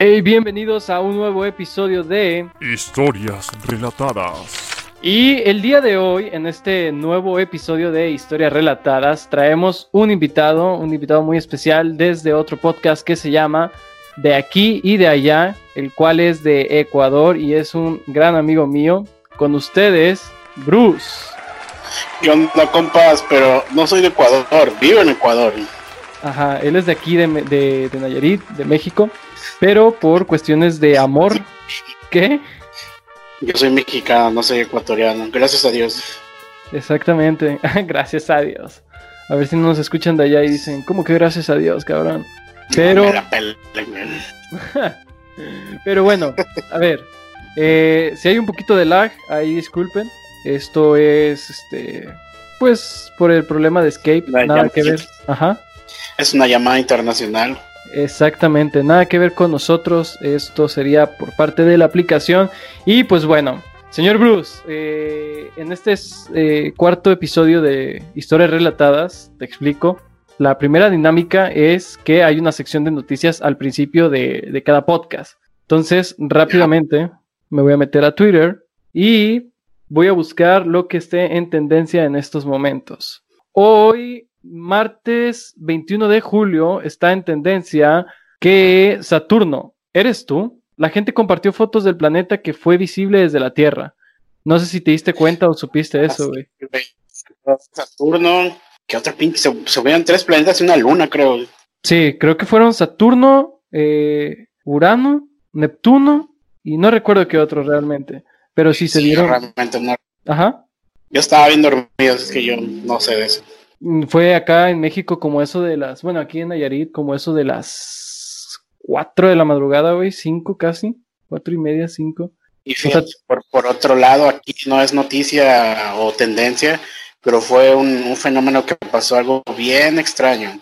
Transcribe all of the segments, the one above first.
Hey, bienvenidos a un nuevo episodio de Historias relatadas. Y el día de hoy, en este nuevo episodio de Historias Relatadas, traemos un invitado, un invitado muy especial desde otro podcast que se llama De aquí y de allá, el cual es de Ecuador y es un gran amigo mío. Con ustedes, Bruce. ¿Qué onda, compas? Pero no soy de Ecuador, vivo en Ecuador. Ajá, él es de aquí, de, de, de Nayarit, de México, pero por cuestiones de amor, ¿qué? Yo soy mexicano, no soy ecuatoriano, gracias a Dios. Exactamente, gracias a Dios. A ver si no nos escuchan de allá y dicen, ¿cómo que gracias a Dios, cabrón? Pero... No la Pero bueno, a ver, eh, si hay un poquito de lag, ahí disculpen. Esto es, este, pues, por el problema de Escape, nada que ver. Ajá, Es una llamada internacional. Exactamente, nada que ver con nosotros. Esto sería por parte de la aplicación. Y pues bueno, señor Bruce, eh, en este eh, cuarto episodio de Historias Relatadas, te explico. La primera dinámica es que hay una sección de noticias al principio de, de cada podcast. Entonces, rápidamente me voy a meter a Twitter y voy a buscar lo que esté en tendencia en estos momentos. Hoy, martes 21 de julio, está en tendencia que Saturno, ¿eres tú? La gente compartió fotos del planeta que fue visible desde la Tierra. No sé si te diste cuenta o supiste eso, güey. Saturno, ¿qué otra pinche? Se, se vieron tres planetas y una luna, creo. Sí, creo que fueron Saturno, eh, Urano, Neptuno y no recuerdo qué otro realmente. Pero sí se Sí, dieron. realmente no. Ajá. Yo estaba bien dormido, es que yo no sé de eso. Mm, Fue acá en México como eso de las, bueno, aquí en Nayarit como eso de las 4 de la madrugada, güey, 5 casi, cuatro y media, 5. Y fíjate, por, por otro lado, aquí no es noticia o tendencia, pero fue un, un fenómeno que pasó algo bien extraño.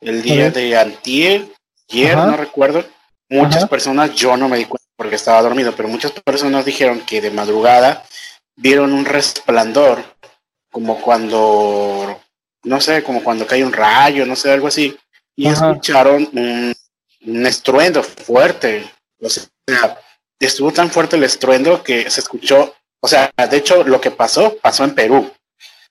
El día de antier, ayer, Ajá. no recuerdo, muchas Ajá. personas, yo no me di cuenta porque estaba dormido, pero muchas personas dijeron que de madrugada vieron un resplandor, como cuando, no sé, como cuando cae un rayo, no sé, algo así, y Ajá. escucharon un, un estruendo fuerte. O sea, estuvo tan fuerte el estruendo que se escuchó, o sea, de hecho lo que pasó, pasó en Perú.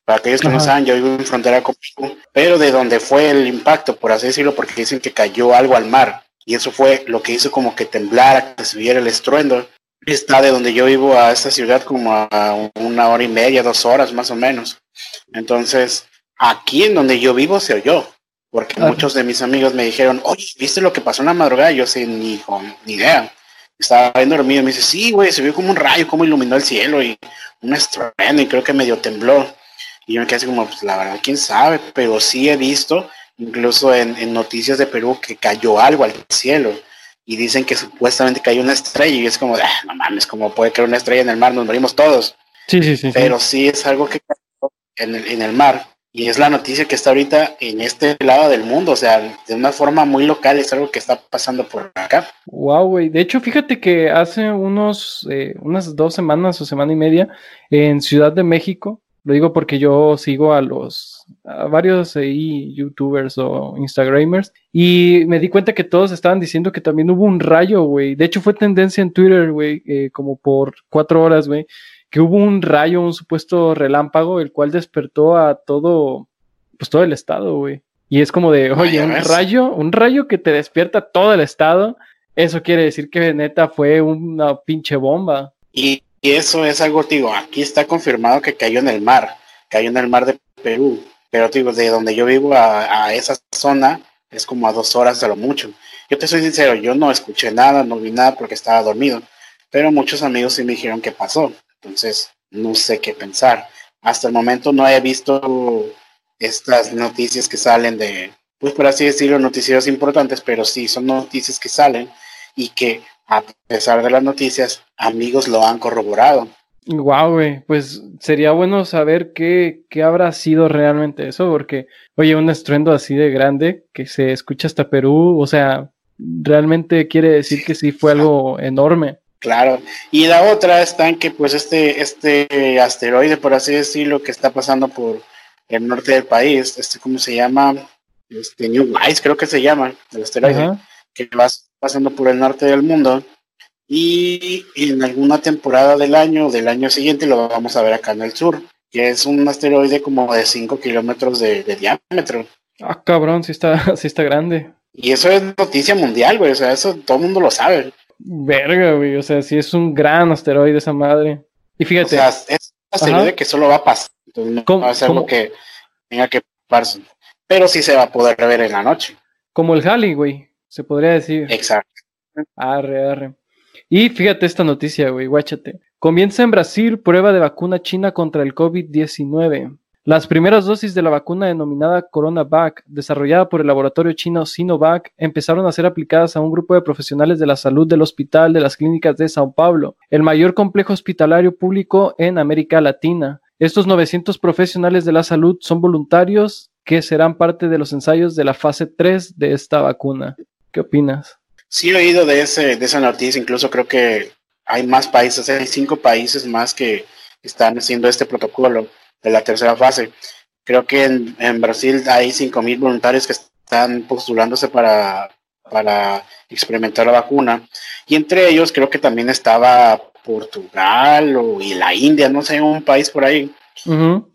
Para aquellos que no saben, yo vivo en frontera con Perú, pero de donde fue el impacto, por así decirlo, porque dicen que cayó algo al mar, y eso fue lo que hizo como que temblara, que se viera el estruendo. Está de donde yo vivo a esta ciudad como a una hora y media, dos horas más o menos. Entonces, aquí en donde yo vivo se oyó, porque muchos de mis amigos me dijeron, oye, ¿viste lo que pasó en la madrugada? Yo sin ni, idea. Estaba bien dormido. Me dice, sí, güey, se vio como un rayo, como iluminó el cielo y un estruendo y creo que medio tembló. Y yo me quedé así como, pues la verdad, quién sabe, pero sí he visto, incluso en, en noticias de Perú, que cayó algo al cielo. Y dicen que supuestamente cayó una estrella y es como, ah, no mames, como puede caer una estrella en el mar, nos morimos todos. Sí, sí, sí. sí. Pero sí es algo que cayó en el, en el mar. Y es la noticia que está ahorita en este lado del mundo, o sea, de una forma muy local, es algo que está pasando por acá. Wow, güey. De hecho, fíjate que hace unos, eh, unas dos semanas o semana y media en Ciudad de México, lo digo porque yo sigo a los, a varios ahí youtubers o instagramers y me di cuenta que todos estaban diciendo que también hubo un rayo, güey. De hecho, fue tendencia en Twitter, güey, eh, como por cuatro horas, güey, que hubo un rayo, un supuesto relámpago, el cual despertó a todo, pues todo el estado, güey. Y es como de, oye, un rayo, un rayo que te despierta todo el estado. Eso quiere decir que neta fue una pinche bomba. Y, y eso es algo, digo, aquí está confirmado que cayó en el mar, cayó en el mar de Perú, pero digo, de donde yo vivo a, a esa zona es como a dos horas de lo mucho. Yo te soy sincero, yo no escuché nada, no vi nada porque estaba dormido, pero muchos amigos sí me dijeron qué pasó, entonces no sé qué pensar. Hasta el momento no he visto estas noticias que salen de, pues por así decirlo, noticieros importantes, pero sí son noticias que salen y que a pesar de las noticias, amigos lo han corroborado. Wow, güey, pues sería bueno saber qué, qué habrá sido realmente eso, porque, oye, un estruendo así de grande que se escucha hasta Perú, o sea, realmente quiere decir que sí fue algo enorme. Claro. Y la otra está en que pues este, este asteroide, por así decirlo, que está pasando por el norte del país, este, ¿cómo se llama? Este New Wise, creo que se llama, el asteroide, que va, pasando por el norte del mundo y en alguna temporada del año del año siguiente lo vamos a ver acá en el sur, que es un asteroide como de 5 kilómetros de, diámetro. Ah, cabrón, sí está, sí está grande. Y eso es noticia mundial, güey, o sea, eso todo el mundo lo sabe. Verga, güey, o sea, sí es un gran asteroide esa madre. Y fíjate. O sea, es un asteroide que solo va a pasar, entonces no va a ser algo que tenga que pasar, pero sí se va a poder ver en la noche. Como el Halley, güey, se podría decir. Exacto. Arre, arre. Y fíjate esta noticia, güey, guáchate. Comienza en Brasil prueba de vacuna china contra el COVID-19. Las primeras dosis de la vacuna denominada CoronaVac, desarrollada por el laboratorio chino Sinovac, empezaron a ser aplicadas a un grupo de profesionales de la salud del Hospital de las Clínicas de Sao Paulo, el mayor complejo hospitalario público en América Latina. Estos 900 profesionales de la salud son voluntarios que serán parte de los ensayos de la fase 3 de esta vacuna. ¿Qué opinas? Sí he oído de, ese, de esa noticia, incluso creo que hay más países, hay cinco países más que están haciendo este protocolo de la tercera fase. Creo que en, en Brasil hay 5.000 voluntarios que están postulándose para, para experimentar la vacuna. Y entre ellos creo que también estaba Portugal o, y la India, no sé, un país por ahí.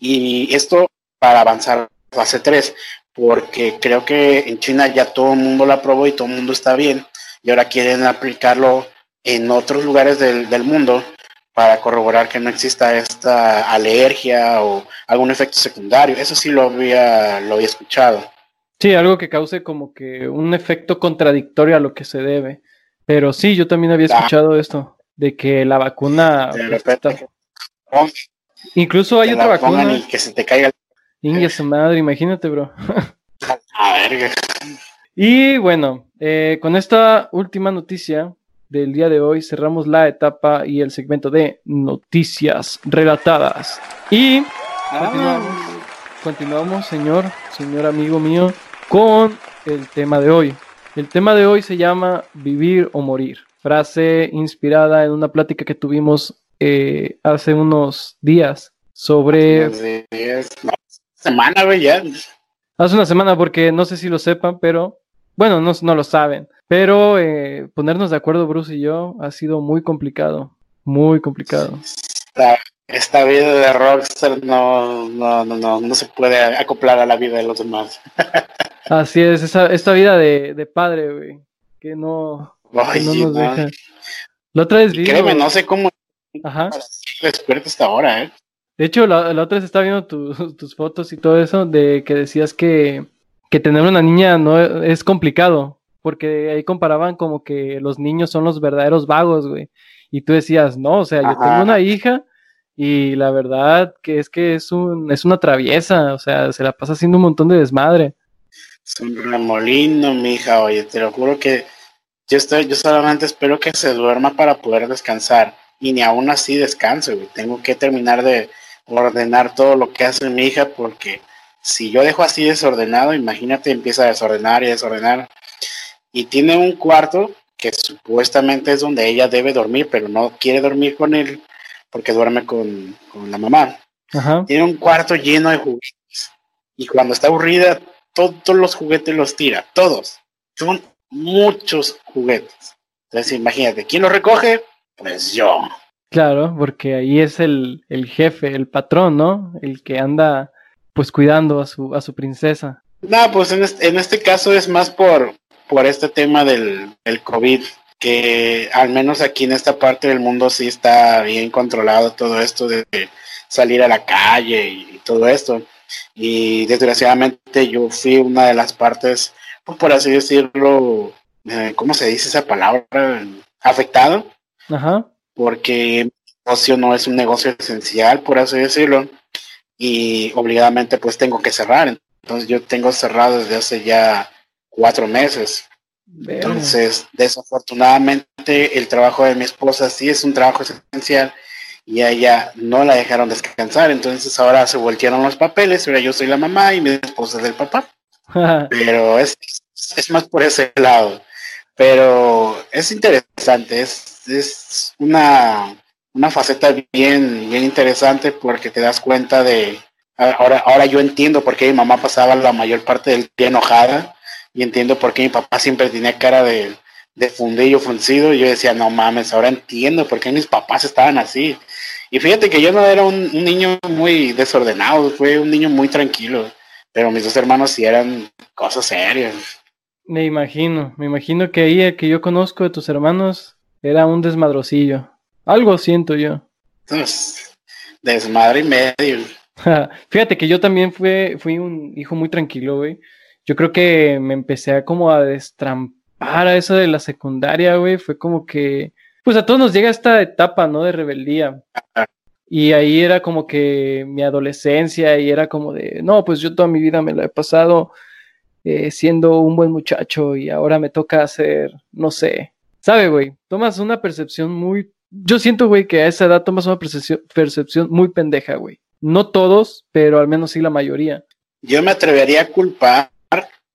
Y esto para avanzar a fase 3, porque creo que en China ya todo el mundo lo aprobó y todo el mundo está bien. Y ahora quieren aplicarlo en otros lugares del, del mundo para corroborar que no exista esta alergia o algún efecto secundario. Eso sí lo había, lo había escuchado. Sí, algo que cause como que un efecto contradictorio a lo que se debe. Pero sí, yo también había ah. escuchado esto, de que la vacuna... Incluso hay otra vacuna... Y que se te caiga India su madre, imagínate, bro. A ver. Y bueno, eh, con esta última noticia, del día de hoy cerramos la etapa y el segmento de noticias relatadas. Y continuamos, señor, señor amigo mío, con el tema de hoy. El tema de hoy se llama Vivir o Morir. Frase inspirada en una plática que tuvimos eh, hace unos días sobre... semana, güey, ya. Hace una semana porque no sé si lo sepan, pero bueno, no, no lo saben. Pero eh, ponernos de acuerdo, Bruce y yo, ha sido muy complicado. Muy complicado. Esta, vida de rockstar no, no, no, no, no se puede acoplar a la vida de los demás. Así es, esa, esta vida de, de padre, güey, que no, que no nos deja. La otra vez vi. Créeme, no sé cómo. Ajá. Despierto hasta ahora, ¿eh? De hecho, la, la otra vez estaba viendo tus fotos y todo eso, de que decías que, que tener una niña no es complicado, porque ahí comparaban como que los niños son los verdaderos vagos, güey. Y tú decías, no, o sea, yo tengo una hija y la verdad que es que es, un, es una traviesa, o sea, se la pasa haciendo un montón de desmadre. Es un remolino, mi hija, oye, te lo juro que yo estoy, yo solamente espero que se duerma para poder descansar. Y ni aún así descanso, güey. Tengo que terminar de ordenar todo lo que hace mi hija porque si yo dejo así desordenado, imagínate, empieza a desordenar y desordenar y tiene un cuarto que supuestamente es donde ella debe dormir, pero no quiere dormir con él porque duerme con, la mamá. Tiene un cuarto lleno de juguetes y cuando está aburrida, todos los juguetes los tira, todos. Son muchos juguetes. Entonces imagínate, ¿quién los recoge? Pues yo. Claro, porque ahí es el, el jefe, el patrón, ¿no? El que anda pues cuidando a su, a su princesa. No, pues en este, en este caso es más por, por este tema del, COVID, que al menos aquí en esta parte del mundo sí está bien controlado todo esto de salir a la calle y todo esto. Y desgraciadamente yo fui una de las partes, pues, por así decirlo, eh, ¿cómo se dice esa palabra? Afectado. Ajá. Porque el negocio no es un negocio esencial, por así decirlo. Y obligadamente pues tengo que cerrar. Entonces yo tengo cerrado desde hace ya cuatro meses. Entonces, desafortunadamente, el trabajo de mi esposa sí es un trabajo esencial y a ella no la dejaron descansar. Entonces, ahora se voltearon los papeles. Ahora yo soy la mamá y mi esposa es el papá. Pero es, es más por ese lado. Pero es interesante, es, es una, una faceta bien, bien interesante porque te das cuenta de, ahora, ahora yo entiendo por qué mi mamá pasaba la mayor parte del día enojada y entiendo por qué mi papá siempre tenía cara de, de fundillo fruncido, yo decía, no mames, ahora entiendo por qué mis papás estaban así. Y fíjate que yo no era un, niño muy desordenado, fue un niño muy tranquilo, pero mis dos hermanos sí eran cosas serias. Me imagino, me imagino que ahí el que yo conozco de tus hermanos era un desmadrocillo. Algo siento yo. Pues, desmadre y medio. Fíjate que yo también fui, fui un hijo muy tranquilo, güey. Yo creo que me empecé a como a destrampar a eso de la secundaria, güey. Fue como que, pues a todos nos llega esta etapa, ¿no? De rebeldía. Y ahí era como que mi adolescencia y era como de, no, pues yo toda mi vida me la he pasado eh, siendo un buen muchacho y ahora me toca hacer, no sé, ¿sabe, güey? Tomas una percepción muy, yo siento, güey, que a esa edad tomas una percepción, muy pendeja, güey. No todos, pero al menos sí la mayoría. Yo me atrevería a culpar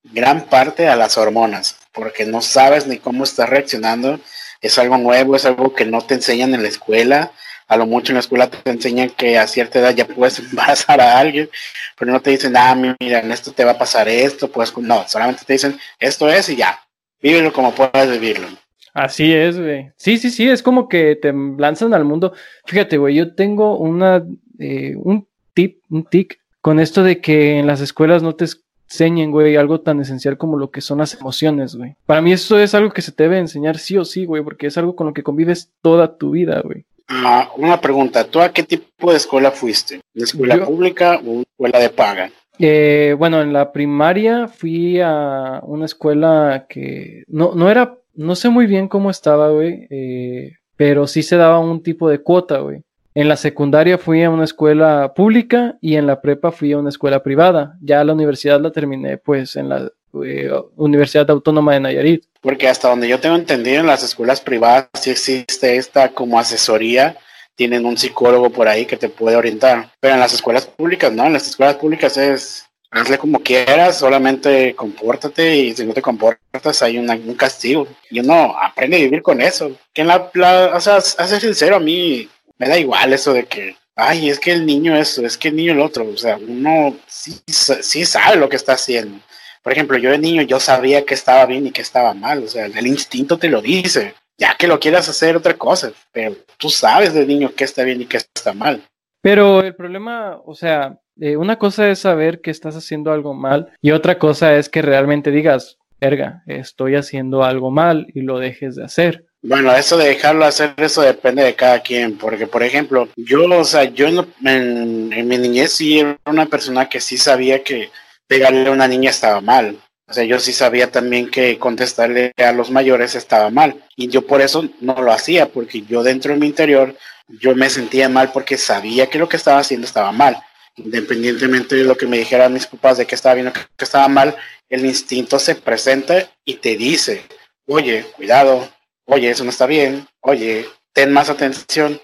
gran parte a las hormonas, porque no sabes ni cómo estás reaccionando. Es algo nuevo, es algo que no te enseñan en la escuela. A lo mucho en la escuela te enseñan que a cierta edad ya puedes embarazar a alguien, pero no te dicen, ah, mira, en esto te va a pasar esto, pues no, solamente te dicen, esto es y ya, vívelo como puedas vivirlo. Así es, güey. Sí, sí, sí, es como que te lanzan al mundo. Fíjate, güey, yo tengo una eh, un tip, un tic con esto de que en las escuelas no te enseñen, güey, algo tan esencial como lo que son las emociones, güey. Para mí eso es algo que se te debe enseñar sí o sí, güey, porque es algo con lo que convives toda tu vida, güey. Ah, una pregunta, ¿tú a qué tipo de escuela fuiste? ¿Una escuela pública o escuela de paga? Eh, bueno, en la primaria fui a una escuela que no, no era, no sé muy bien cómo estaba, güey, eh, pero sí se daba un tipo de cuota, güey. En la secundaria fui a una escuela pública y en la prepa fui a una escuela privada. Ya la universidad la terminé pues en la eh, Universidad Autónoma de Nayarit. Porque hasta donde yo tengo entendido en las escuelas privadas sí existe esta como asesoría, tienen un psicólogo por ahí que te puede orientar. Pero en las escuelas públicas no, en las escuelas públicas es hazle como quieras, solamente compórtate y si no te comportas hay un castigo. Y uno aprende a vivir con eso. Que en la, la o sea, a ser sincero, a mí me da igual eso de que, ay, es que el niño eso, es que el niño el otro, o sea, uno sí, sí sabe lo que está haciendo. Por ejemplo, yo de niño yo sabía que estaba bien y que estaba mal, o sea, el instinto te lo dice, ya que lo quieras hacer otra cosa, pero tú sabes de niño qué está bien y qué está mal. Pero el problema, o sea, eh, una cosa es saber que estás haciendo algo mal y otra cosa es que realmente digas, verga, estoy haciendo algo mal y lo dejes de hacer. Bueno, eso de dejarlo hacer, eso depende de cada quien, porque por ejemplo, yo, o sea, yo en, mi niñez sí era una persona que sí sabía que pegarle a una niña estaba mal. O sea, yo sí sabía también que contestarle a los mayores estaba mal. Y yo por eso no lo hacía, porque yo dentro de mi interior, yo me sentía mal porque sabía que lo que estaba haciendo estaba mal. Independientemente de lo que me dijeran mis papás de que estaba bien o que estaba mal, el instinto se presenta y te dice, oye, cuidado, oye, eso no está bien, oye, ten más atención.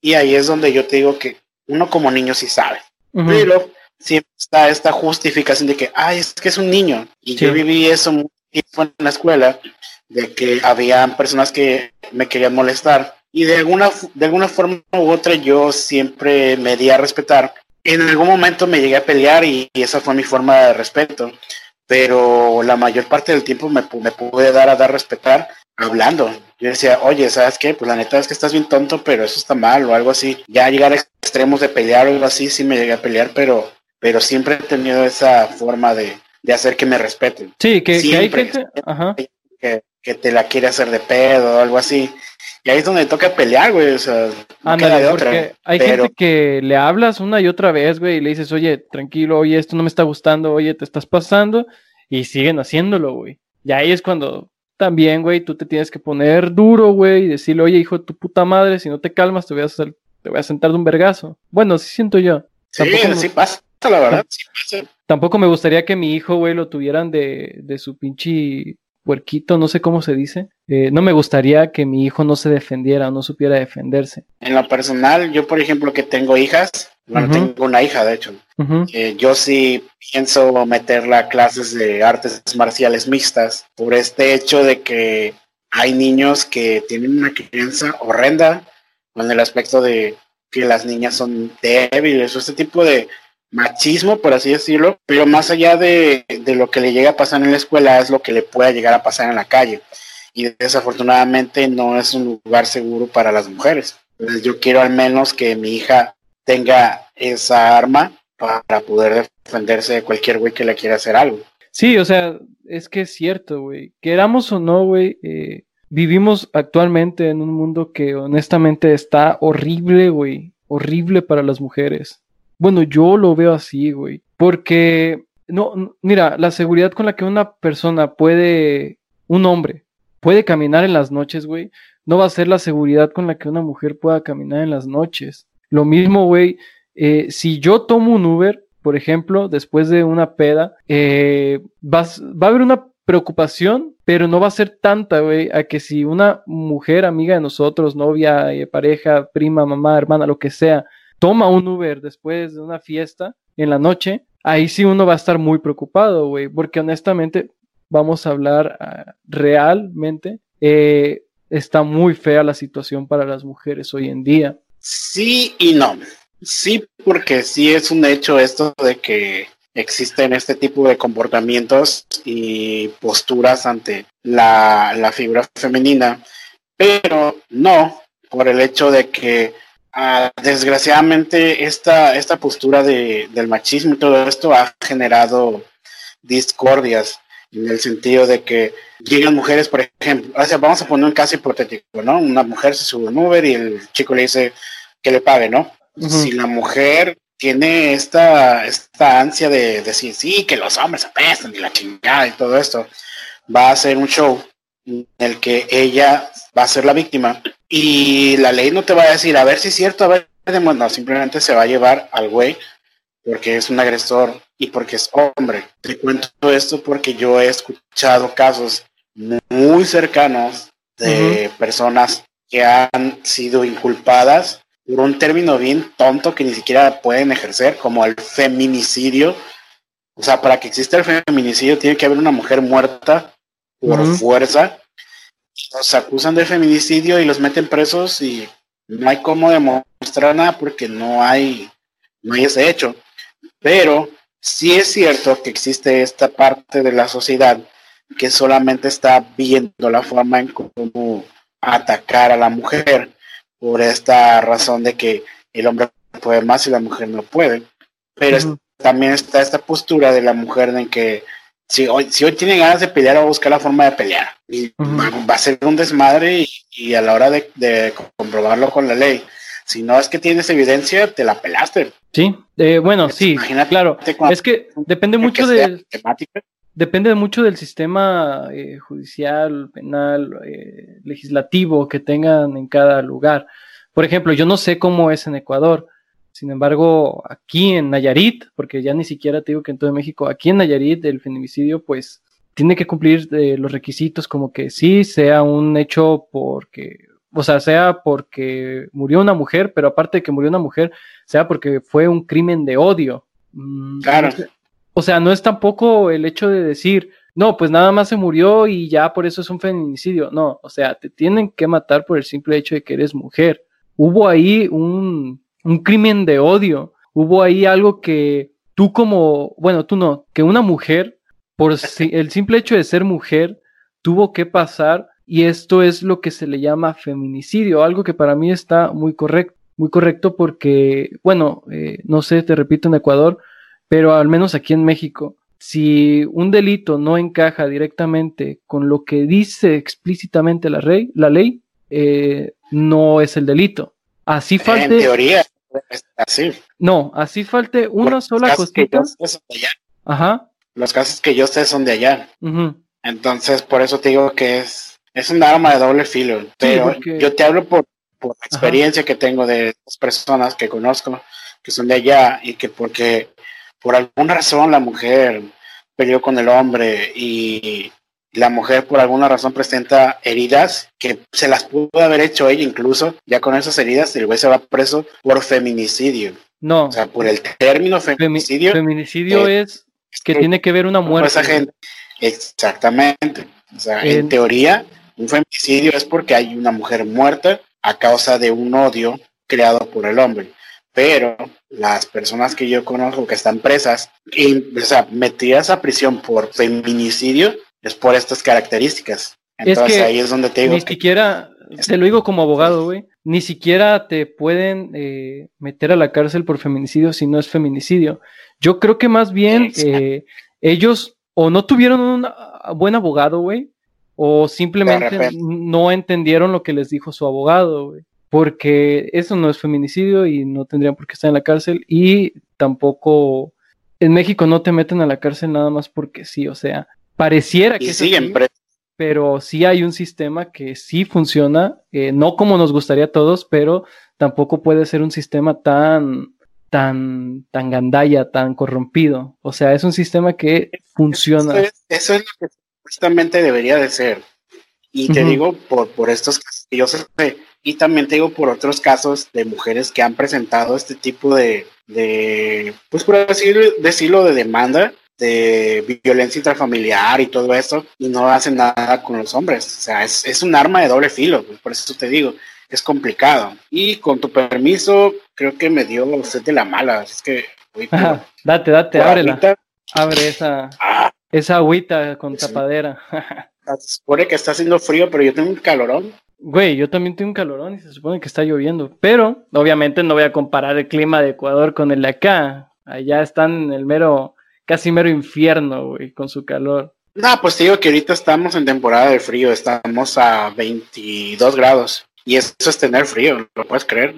Y ahí es donde yo te digo que uno como niño sí sabe. Pero siempre está esta justificación de que, ay, es que es un niño. Y yo viví eso muy tiempo en la escuela, de que había personas que me querían molestar. Y de alguna, de alguna forma u otra yo siempre me di a respetar. En algún momento me llegué a pelear y, esa fue mi forma de respeto. Pero la mayor parte del tiempo me, me pude dar a dar respetar hablando. Yo decía, oye, ¿sabes qué? Pues la neta es que estás bien tonto, pero eso está mal o algo así. Ya llegar a extremos de pelear o algo así, sí me llegué a pelear, pero, pero siempre he tenido esa forma de, hacer que me respeten. Sí, que, hay gente Que, te la quiere hacer de pedo o algo así. Y ahí es donde toca pelear, güey. O sea, porque hay gente que le hablas una y otra vez, güey, y le dices, oye, tranquilo, oye, esto no me está gustando, oye, te estás pasando, y siguen haciéndolo, güey. Y ahí es cuando también, güey, tú te tienes que poner duro, güey, y decirle, oye, hijo de tu puta madre, si no te calmas, te voy a, hacer, te voy a sentar de un vergazo. Bueno, sí siento yo. Sí, sí pasa, la verdad, sí pasa. Tampoco me gustaría que mi hijo, güey, lo tuvieran de, de su pinche puerquito, no sé cómo se dice. Eh, no me gustaría que mi hijo no se defendiera o no supiera defenderse. En lo personal, yo por ejemplo que tengo hijas, bueno, tengo una hija de hecho, eh, yo sí pienso meterla a clases de artes marciales mixtas por este hecho de que hay niños que tienen una crianza horrenda con el aspecto de que las niñas son débiles o este tipo de machismo, por así decirlo, pero más allá de, de, lo que le llega a pasar en la escuela es lo que le pueda llegar a pasar en la calle. y desafortunadamente no es un lugar seguro para las mujeres. Entonces yo quiero al menos que mi hija tenga esa arma para poder defenderse de cualquier güey que le quiera hacer algo. Sí, o sea, es que es cierto, güey. Queramos o no, güey, eh, vivimos actualmente en un mundo que honestamente está horrible, güey. Horrible para las mujeres. Bueno, yo lo veo así, güey. Porque, no, mira, la seguridad con la que una persona puede, un hombre, puede caminar en las noches, güey, no va a ser la seguridad con la que una mujer pueda caminar en las noches. Lo mismo, güey, eh, si yo tomo un Uber, por ejemplo, después de una peda, eh, va, a haber una preocupación, pero no va a ser tanta, güey, a que si una mujer amiga de nosotros, novia, eh, pareja, prima, mamá, hermana, lo que sea, toma un Uber después de una fiesta en la noche, ahí sí uno va a estar muy preocupado, güey, porque honestamente, vamos a hablar ah, realmente, está muy fea la situación para las mujeres hoy en día. Sí y no. Sí, porque sí es un hecho esto de que existen este tipo de comportamientos y posturas ante la, figura femenina, pero no por el hecho de que ah, desgraciadamente esta, esta postura de, del machismo y todo esto ha generado discordias en el sentido de que llegan mujeres, por ejemplo, vamos a poner un caso hipotético, ¿no? Una mujer se sube a un Uber y el chico le dice que le pague, ¿no? Si la mujer tiene esta, esta ansia de decir, sí, que los hombres apestan y la chingada y todo esto, va a ser un show en el que ella va a ser la víctima y la ley no te va a decir, a ver si es cierto, a ver, no, simplemente se va a llevar al güey porque es un agresor y porque es hombre. Te cuento esto porque yo he escuchado casos muy cercanos de personas que han sido inculpadas por un término bien tonto que ni siquiera pueden ejercer, como el feminicidio. O sea, para que exista el feminicidio tiene que haber una mujer muerta por fuerza. Los acusan de feminicidio y los meten presos y no hay cómo demostrar nada porque no hay, no hay ese hecho. Pero sí es cierto que existe esta parte de la sociedad que solamente está viendo la forma en cómo atacar a la mujer por esta razón de que el hombre puede más y la mujer no puede. Pero también está esta postura de la mujer en que si hoy, si hoy tiene ganas de pelear, va a buscar la forma de pelear. Y va, a ser un desmadre y, a la hora de, comprobarlo con la ley. Si no es que tienes evidencia, te la pelaste. Sí, eh, bueno, sí, claro. Es que depende mucho de... Depende mucho del sistema eh, judicial, penal, eh, legislativo que tengan en cada lugar. Por ejemplo, yo no sé cómo es en Ecuador. Sin embargo, aquí en Nayarit, porque ya ni siquiera te digo que en todo México, aquí en Nayarit el feminicidio pues tiene que cumplir eh, los requisitos como que sí sea un hecho porque, o sea, sea porque murió una mujer, pero aparte de que murió una mujer, sea porque fue un crimen de odio. Mm, claro. O sea, no es tampoco el hecho de decir, no, pues nada más se murió y ya por eso es un feminicidio. No, o sea, te tienen que matar por el simple hecho de que eres mujer. Hubo ahí un, un crimen de odio. Hubo ahí algo que tú como, bueno, tú no, que una mujer, por el simple hecho de ser mujer, tuvo que pasar y esto es lo que se le llama feminicidio, algo que para mí está muy correcto, muy correcto porque, bueno, eh, no sé, te repito, en Ecuador pero al menos aquí en México, si un delito no encaja directamente con lo que dice explícitamente la, ley, la ley eh, no es el delito. Así falte. En teoría, así. No, así falte una sola cosita. Ajá. Los casos que yo sé son de allá. Entonces, por eso te digo que es, es un arma de doble filo. Pero yo te hablo por, por la experiencia que tengo de las personas que conozco que son de allá y que porque por alguna razón la mujer peleó con el hombre y la mujer por alguna razón presenta heridas que se las pudo haber hecho ella incluso, ya con esas heridas el güey se va preso por feminicidio. No. O sea, por el término feminicidio. feminicidio eh, es que tiene que ver una muerte. Exactamente. O sea, en teoría, un feminicidio es porque hay una mujer muerta a causa de un odio creado por el hombre pero las personas que yo conozco que están presas, y, o sea, metidas a prisión por feminicidio, es por estas características. Entonces ahí es donde te digo. Ni siquiera, te lo digo como abogado, güey, ni siquiera te pueden eh, meter a la cárcel por feminicidio si no es feminicidio. Yo creo que más bien eh, ellos o no tuvieron un buen abogado, güey, o simplemente no entendieron lo que les dijo su abogado, güey. Porque eso no es feminicidio y no tendrían por qué estar en la cárcel y tampoco en México no te meten a la cárcel nada más porque sí, o sea, pareciera que... siguen pero sí hay un sistema que sí funciona, eh, no como nos gustaría a todos, pero tampoco puede ser un sistema tan, tan, tan gandalla, tan corrompido. O sea, es un sistema que funciona. Eso es, lo que justamente debería de ser. Y te digo por, por estos casos que yo sé, y también te digo por otros casos de mujeres que han presentado este tipo de, de pues por así decirlo, de demanda de violencia intrafamiliar y todo eso, y no hacen nada con los hombres. O sea, es, es un arma de doble filo, por eso te digo, es complicado. Y con tu permiso, creo que me dio usted de la mala, es que... date, date, ábrela. Abre esa, ah. esa agüita con tapadera. se supone que está haciendo frío, pero yo tengo un calorón. Güey, yo también tengo un calorón y se supone que está lloviendo. Pero, obviamente, no voy a comparar el clima de Ecuador con el de acá. Allá están en el mero casi mero infierno, güey, con su calor. No, pues te digo que ahorita estamos en temporada de frío, estamos a 22 grados. Y eso es tener frío, ¿lo puedes creer?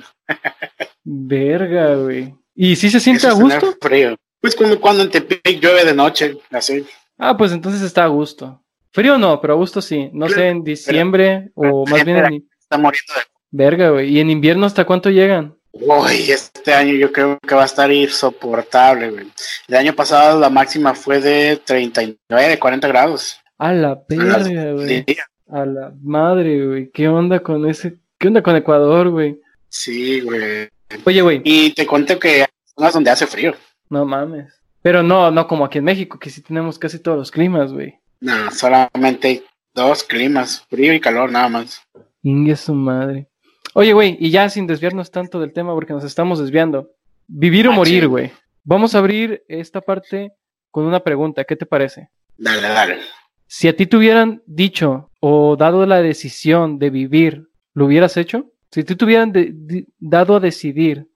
Verga, güey. ¿Y si se siente a gusto? Tener frío. Pues como cuando en Tepic llueve de noche, así. Ah, pues entonces está a gusto. Frío no, pero a gusto sí. No sé, en diciembre o más bien en... Está muriendo de... Verga, güey. ¿Y en invierno hasta cuánto llegan? Uy, este año yo creo que va a estar insoportable, güey. El año pasado la máxima fue de 39, de 40 grados. A la verga, güey. A la madre, güey. ¿Qué onda con ese? ¿Qué onda con Ecuador, güey? Sí, güey. Oye, güey. Y te cuento que hay zonas donde hace frío. No mames. Pero no, no como aquí en México, que sí tenemos casi todos los climas, güey. No, solamente dos climas, frío y calor, nada más. Ingue su madre. Oye, güey, y ya sin desviarnos tanto del tema porque nos estamos desviando. Vivir o morir, güey. Vamos a abrir esta parte con una pregunta. ¿Qué te parece? Dale, dale. Si a ti te hubieran dicho o dado la decisión de vivir, ¿lo hubieras hecho? Si te hubieran dado a decidir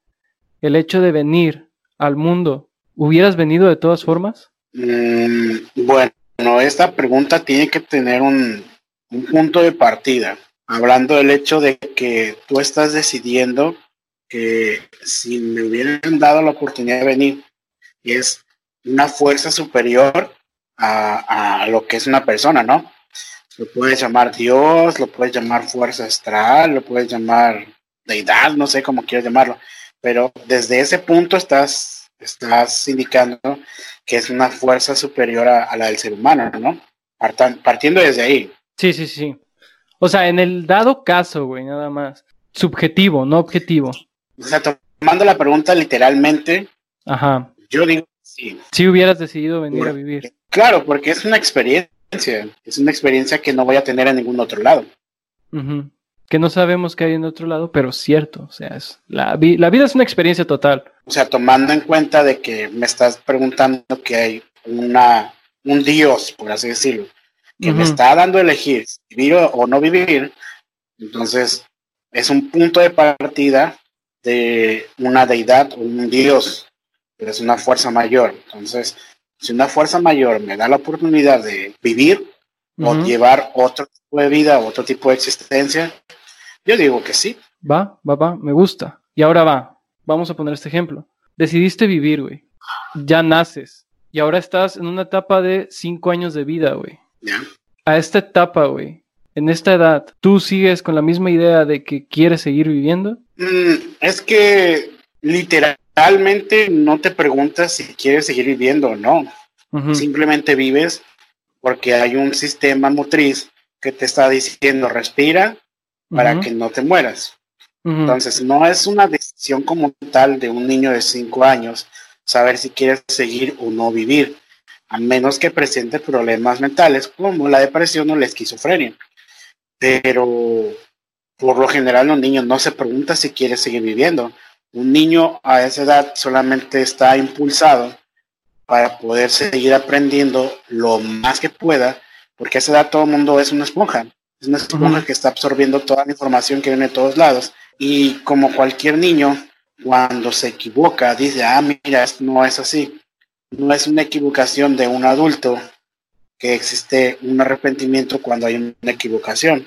el hecho de venir al mundo, ¿hubieras venido de todas formas? Mm, bueno, esta pregunta tiene que tener un punto de partida hablando del hecho de que tú estás decidiendo que si me hubieran dado la oportunidad de venir, es una fuerza superior a, lo que es una persona, ¿no? Lo puedes llamar Dios, lo puedes llamar fuerza astral, lo puedes llamar deidad, no sé cómo quieres llamarlo, pero desde ese punto estás, estás indicando que es una fuerza superior a, a la del ser humano, ¿no? Partiendo desde ahí. Sí, sí, sí. O sea, en el dado caso, güey, nada más. Subjetivo, no objetivo. O sea, tomando la pregunta literalmente, Ajá. yo digo sí. Si hubieras decidido venir a vivir. Claro, porque es una experiencia. Es una experiencia que no voy a tener en ningún otro lado. Que no sabemos qué hay en otro lado, pero cierto. O sea, es, la, la vida es una experiencia total. O sea, tomando en cuenta de que me estás preguntando que hay una, un Dios, por así decirlo que me está dando a elegir vivir o no vivir, entonces es un punto de partida de una deidad o un dios, pero es una fuerza mayor. Entonces, si una fuerza mayor me da la oportunidad de vivir o llevar otro tipo de vida, otro tipo de existencia, yo digo que sí. Va, va, va, me gusta. Y ahora va, vamos a poner este ejemplo. Decidiste vivir, güey. Ya naces. Y ahora estás en una etapa de cinco años de vida, güey. A esta etapa, güey, en esta edad, ¿tú sigues con la misma idea de que quieres seguir viviendo? Mm, es que literalmente no te preguntas si quieres seguir viviendo o no. Simplemente vives porque hay un sistema motriz que te está diciendo respira para que no te mueras. Entonces, no es una decisión como tal de un niño de cinco años saber si quieres seguir o no vivir a menos que presente problemas mentales como la depresión o la esquizofrenia. Pero por lo general los niños no se preguntan si quiere seguir viviendo. Un niño a esa edad solamente está impulsado para poder seguir aprendiendo lo más que pueda porque a esa edad todo el mundo es una esponja, es una esponja que está absorbiendo toda la información que viene de todos lados. Y como cualquier niño, cuando se equivoca, dice, ah, mira, no es así. No es una equivocación de un adulto que existe un arrepentimiento cuando hay una equivocación.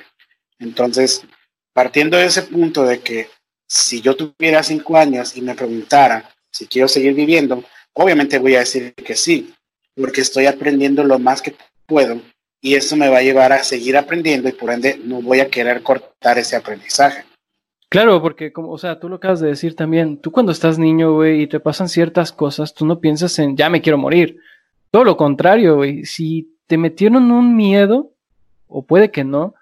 Entonces, partiendo de ese punto de que si yo tuviera cinco años y me preguntara si quiero seguir viviendo, obviamente voy a decir que sí, porque estoy aprendiendo lo más que puedo y eso me va a llevar a seguir aprendiendo y por ende no voy a querer cortar ese aprendizaje. Claro, porque como, o sea, tú lo acabas de decir también, tú cuando estás niño, güey, y te pasan ciertas cosas, tú no piensas en ya me quiero morir. Todo lo contrario, güey, si te metieron un miedo, o puede que no,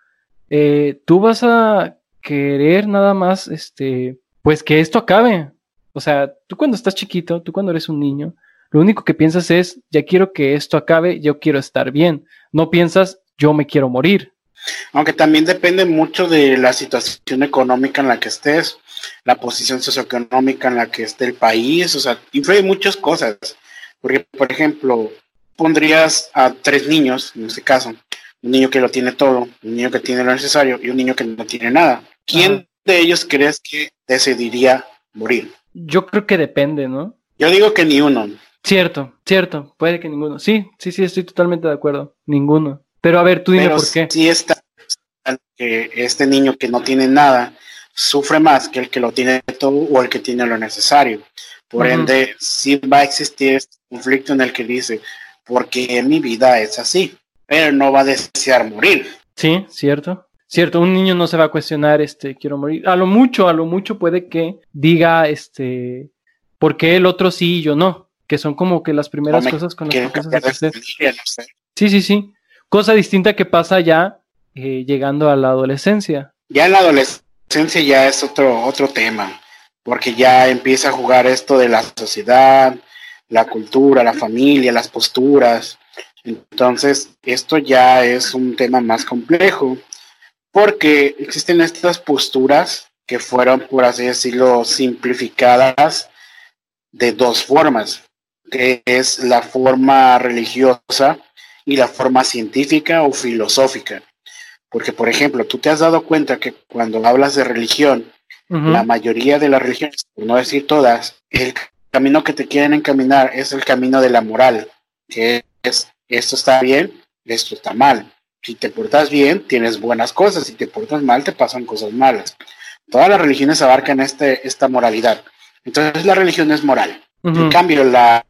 eh, tú vas a querer nada más, este, pues que esto acabe. O sea, tú cuando estás chiquito, tú cuando eres un niño, lo único que piensas es, ya quiero que esto acabe, yo quiero estar bien. No piensas, yo me quiero morir. Aunque también depende mucho de la situación económica en la que estés, la posición socioeconómica en la que esté el país, o sea, influye muchas cosas. Porque, por ejemplo, pondrías a tres niños, en este caso, un niño que lo tiene todo, un niño que tiene lo necesario y un niño que no tiene nada. ¿Quién de ellos crees que decidiría morir? Yo creo que depende, ¿no? Yo digo que ni uno. Cierto, cierto, puede que ninguno. Sí, sí, sí, estoy totalmente de acuerdo. Ninguno. Pero a ver, tú dime por qué. Sí está que este niño que no tiene nada sufre más que el que lo tiene todo o el que tiene lo necesario. Por ende, sí va a existir este conflicto en el que dice, porque mi vida es así, pero no va a desear morir. Sí, cierto. Cierto, un niño no se va a cuestionar, este, quiero morir. A lo mucho, a lo mucho puede que diga, este, ¿por qué el otro sí y yo no? que son como que las primeras cosas con las que empiezas a Sí, sí, sí. Cosa distinta que pasa ya eh, llegando a la adolescencia. Ya en la adolescencia ya es otro, otro tema, porque ya empieza a jugar esto de la sociedad, la cultura, la familia, las posturas. Entonces, esto ya es un tema más complejo, porque existen estas posturas que fueron, por así decirlo, simplificadas de dos formas que es la forma religiosa y la forma científica o filosófica. Porque, por ejemplo, tú te has dado cuenta que cuando hablas de religión, la mayoría de las religiones, por no decir todas, el camino que te quieren encaminar es el camino de la moral, que es esto está bien, esto está mal. Si te portas bien, tienes buenas cosas, si te portas mal, te pasan cosas malas. Todas las religiones abarcan este, esta moralidad. Entonces la religión es moral. En cambio, la,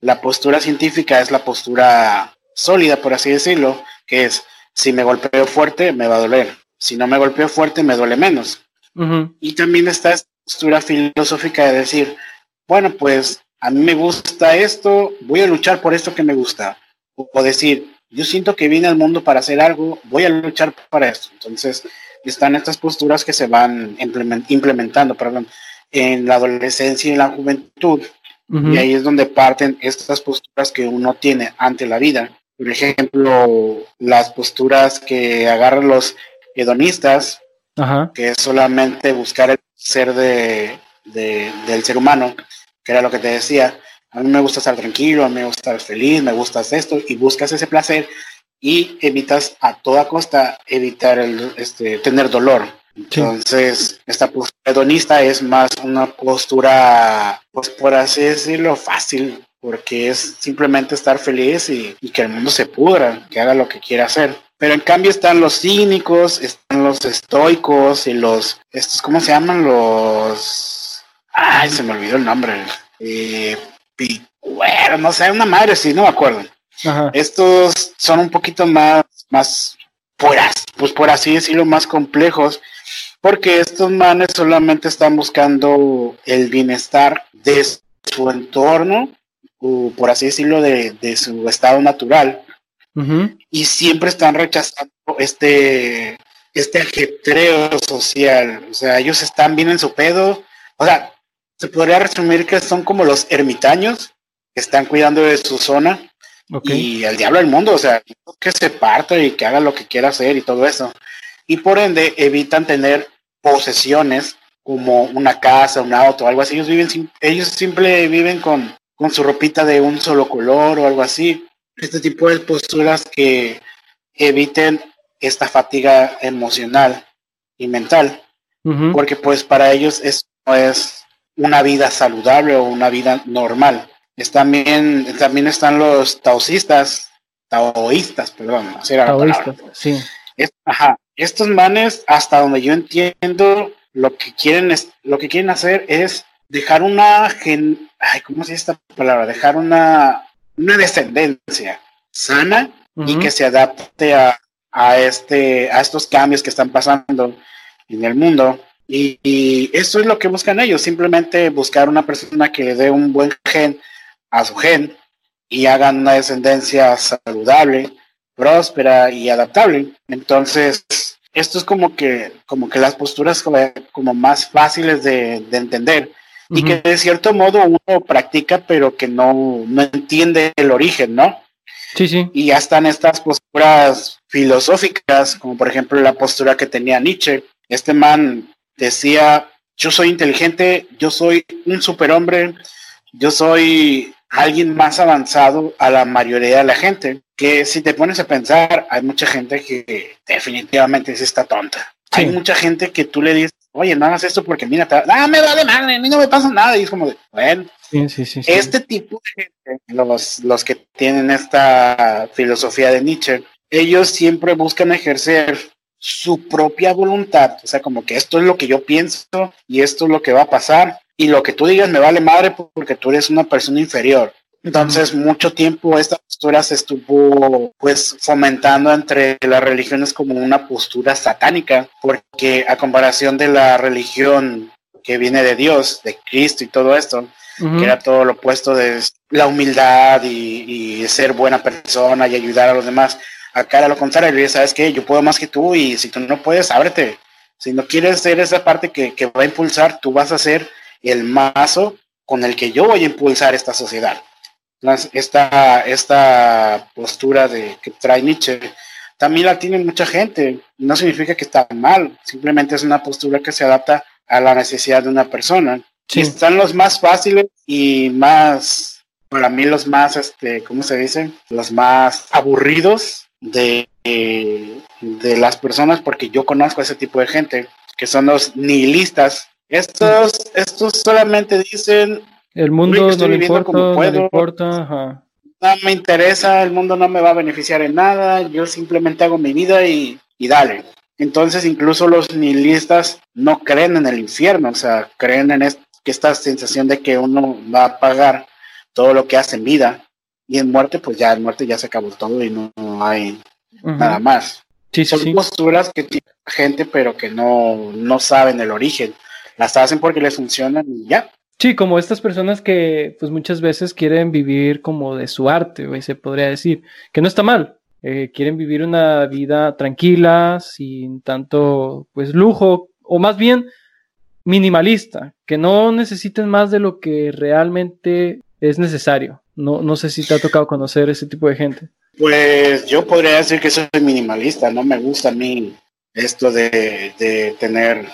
la, postura científica es la postura sólida, por así decirlo, que es, si me golpeo fuerte, me va a doler. Si no me golpeo fuerte, me duele menos. Y también está esta postura filosófica de decir, bueno, pues a mí me gusta esto, voy a luchar por esto que me gusta. O, decir, yo siento que vine al mundo para hacer algo, voy a luchar para esto. Entonces, están estas posturas que se van implementando perdón, en la adolescencia y en la juventud y ahí es donde parten estas posturas que uno tiene ante la vida. Por ejemplo, las posturas que agarran los hedonistas, que es solamente buscar el ser de, del ser humano, que era lo que te decía. A mí me gusta estar tranquilo, a mí me gusta estar feliz, me gusta esto, y buscas ese placer y evitas a toda costa evitar el, este, tener dolor. Entonces, esta postura hedonista es más una postura, pues por así decirlo, fácil, porque es simplemente estar feliz y, que el mundo se pudra, que haga lo que quiera hacer. Pero en cambio están los cínicos, están los estoicos y los, estos, ¿cómo se llaman? Los... Ay, se me olvidó el nombre. Eh, no sé, una madre, sí, no me acuerdo. Estos son un poquito más, más, pues por así decirlo, más complejos porque estos manes solamente están buscando el bienestar de su entorno, o por así decirlo, de, su estado natural. Y siempre están rechazando este, este ajetreo social. O sea, ellos están bien en su pedo. O sea, se podría resumir que son como los ermitaños que están cuidando de su zona. Y el diablo del mundo, o sea, que se parta y que haga lo que quiera hacer y todo eso. Y por ende evitan tener posesiones como una casa, un auto, algo así. Ellos viven, ellos siempre viven con, con su ropita de un solo color o algo así. Este tipo de posturas que, eviten esta fatiga emocional y mental, porque pues para ellos eso no es una vida saludable o una vida normal. Es también, también están los taoístas, taoístas, perdón, así era Taoísta, sí. Es- ajá, estos manes, hasta donde yo entiendo, lo que quieren es, lo que quieren hacer es dejar una gen, ay, ¿cómo se dice esta palabra? Dejar una, una descendencia sana y que se adapte a, a este, a estos cambios que están pasando en el mundo. Y, y eso es lo que buscan ellos, simplemente buscar una persona que le dé un buen gen a su gen y hagan una descendencia saludable, próspera y adaptable. Entonces, esto es como que, como que las posturas como, como más fáciles de, de entender y que de cierto modo uno practica, pero que no, no entiende el origen, ¿no? Sí, sí. Y ya están estas posturas filosóficas, como por ejemplo la postura que tenía Nietzsche. Este man decía, yo soy inteligente, yo soy un superhombre, yo soy alguien más avanzado a la mayoría de la gente. Que si te pones a pensar, hay mucha gente que definitivamente sí está tonta. Sí. Hay mucha gente que tú le dices, oye, no hagas esto porque mira, te... ah, me vale madre, a mí no me pasa nada. Y es como de, bueno, Sí, sí, sí. sí. este tipo de gente, los, los que tienen esta filosofía de Nietzsche, ellos siempre buscan ejercer su propia voluntad, o sea, como que esto es lo que yo pienso y esto es lo que va a pasar y lo que tú digas me vale madre porque tú eres una persona inferior. Entonces, mucho tiempo esta postura se estuvo pues fomentando entre las religiones como una postura satánica, porque a comparación de la religión que viene de Dios, de Cristo y todo esto, que era todo lo opuesto de la humildad y, y ser buena persona y ayudar a los demás. Acá era lo contrario, y sabes que yo puedo más que tú y si tú no puedes, ábrete. Si no quieres ser esa parte que, que va a impulsar, tú vas a ser el mazo con el que yo voy a impulsar esta sociedad. Esta, esta postura de que trae Nietzsche también la tiene mucha gente. No significa que está mal, simplemente es una postura que se adapta a la necesidad de una persona. Sí. Están los más fáciles y más, para mí los más, este, ¿cómo se dice? Los más aburridos de, de las personas, porque yo conozco a ese tipo de gente, que son los nihilistas. Estos, estos solamente dicen, El mundo no le importa, como no le importa, ajá. no me interesa, el mundo no me va a beneficiar en nada, yo simplemente hago mi vida y, y dale. Entonces incluso los nihilistas no creen en el infierno, o sea, creen en es- que esta sensación de que uno va a pagar todo lo que hace en vida y en muerte, pues ya en muerte ya se acabó todo y no, no hay nada más. Sí, sí, Son sí. posturas que tiene gente pero que no, no saben el origen. Las hacen porque les funcionan y ya. Sí, como estas personas que pues muchas veces quieren vivir como de su arte, güey, se podría decir, que no está mal. Eh, quieren vivir una vida tranquila, sin tanto pues lujo, o más bien minimalista, que no necesiten más de lo que realmente es necesario. No, no sé si te ha tocado conocer ese tipo de gente. Pues yo podría decir que soy minimalista, no me gusta a mí esto de, de tener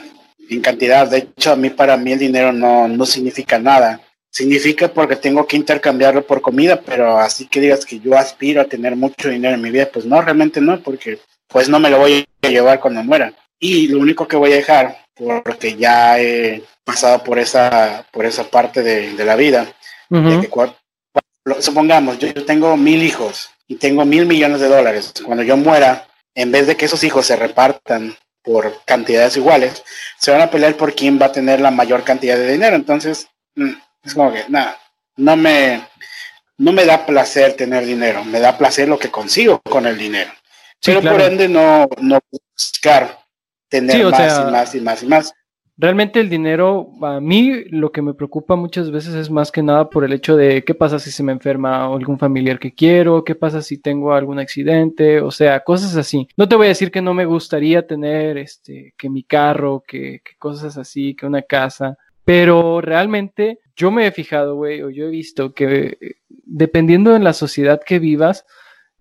en cantidad. De hecho, a mí para mí el dinero no, no significa nada. Significa porque tengo que intercambiarlo por comida, pero así que digas que yo aspiro a tener mucho dinero en mi vida, pues no, realmente no, porque pues no me lo voy a llevar cuando muera. Y lo único que voy a dejar, porque ya he pasado por esa, por esa parte de, de la vida, de que cua- cua- supongamos, yo, yo tengo mil hijos y tengo mil millones de dólares. Cuando yo muera, en vez de que esos hijos se repartan por cantidades iguales, se van a pelear por quién va a tener la mayor cantidad de dinero. Entonces, mm, es como que, nada, no me, no me da placer tener dinero, me da placer lo que consigo con el dinero. Sí, Pero claro. por ende no, no buscar tener Sí, más sea- y más y más y más. Realmente el dinero, a mí lo que me preocupa muchas veces es más que nada por el hecho de qué pasa si se me enferma algún familiar que quiero, qué pasa si tengo algún accidente, o sea, cosas así. No te voy a decir que no me gustaría tener este, que mi carro, que, cosas así, que una casa, pero realmente yo me he fijado, güey, o yo he visto que eh, dependiendo de la sociedad que vivas,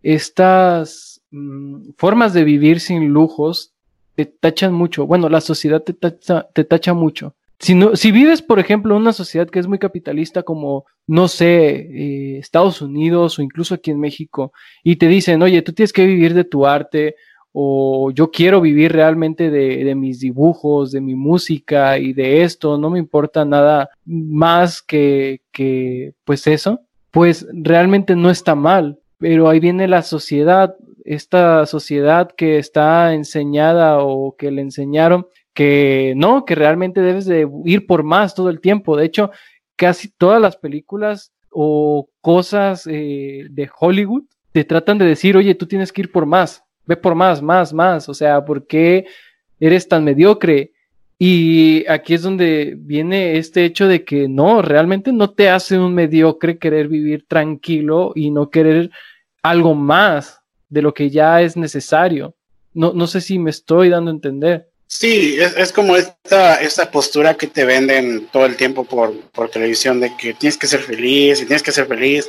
estas mm, formas de vivir sin lujos te tachan mucho. Bueno, la sociedad te tacha, te tacha mucho. Si, no, si vives, por ejemplo, en una sociedad que es muy capitalista como, no sé, eh, Estados Unidos o incluso aquí en México, y te dicen, oye, tú tienes que vivir de tu arte, o yo quiero vivir realmente de, de, mis dibujos, de mi música y de esto, no me importa nada más que, que pues eso, pues realmente no está mal, pero ahí viene la sociedad, esta sociedad que está enseñada o que le enseñaron que no, que realmente debes de ir por más todo el tiempo. De hecho, casi todas las películas o cosas eh, de Hollywood te tratan de decir, oye, tú tienes que ir por más, ve por más, más, más. O sea, ¿por qué eres tan mediocre? Y aquí es donde viene este hecho de que no, realmente no te hace un mediocre querer vivir tranquilo y no querer algo más de lo que ya es necesario. No, no sé si me estoy dando a entender. Sí, es, es, como esta, esta postura que te venden todo el tiempo por, por televisión de que tienes que ser feliz y tienes que ser feliz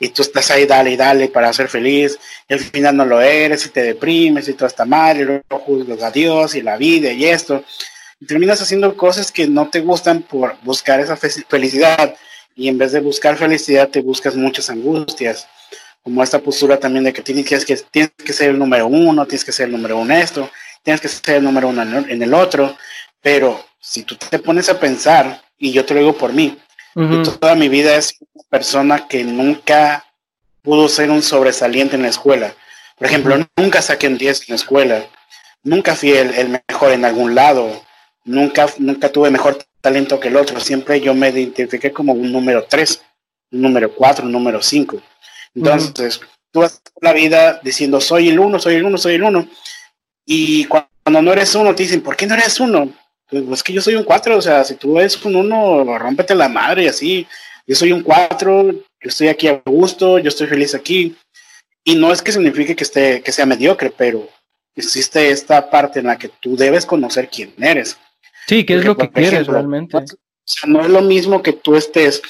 y tú estás ahí, dale y dale para ser feliz y al final no lo eres y te deprimes y todo está mal y luego juzgas a Dios y la vida y esto. Y terminas haciendo cosas que no te gustan por buscar esa felicidad y en vez de buscar felicidad te buscas muchas angustias como esta postura también de que tienes que, tienes que ser el número uno, tienes que ser el número uno esto tienes que ser el número uno en el otro, pero si tú te pones a pensar, y yo te lo digo por mí, toda mi vida es una persona que nunca pudo ser un sobresaliente en la escuela. Por ejemplo, nunca saqué un 10 en la escuela, nunca fui el, mejor en algún lado, nunca, nunca tuve mejor talento que el otro, siempre yo me identifiqué como un número 3, un número 4, un número 5. Entonces, tú vas la vida diciendo, soy el uno, soy el uno, soy el uno, y cuando no eres uno, te dicen, ¿por qué no eres uno? Pues es que yo soy un cuatro, o sea, si tú eres un uno, rómpete la madre y así. Yo soy un cuatro, yo estoy aquí a gusto, yo estoy feliz aquí. Y no es que signifique que, esté, que sea mediocre, pero existe esta parte en la que tú debes conocer quién eres. Sí, qué es lo que quieres realmente. O sea, no es lo mismo que tú estés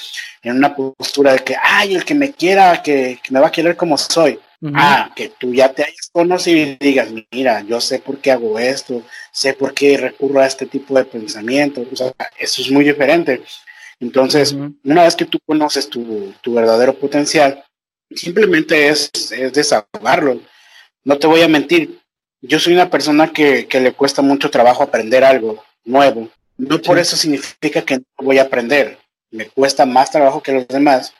en una postura de que, ay, el que me quiera, que, que me va a querer como soy. Ah, que tú ya te hayas conocido y digas, mira, yo sé por qué hago esto, sé por qué recurro a este tipo de pensamiento. O sea, eso es muy diferente. Entonces, una vez que tú conoces tu, tu verdadero potencial, simplemente es, es, desahogarlo. No te voy a mentir, yo soy una persona que, que le cuesta mucho trabajo aprender algo nuevo. No por eso significa que no voy a aprender. Me cuesta más trabajo que los demás,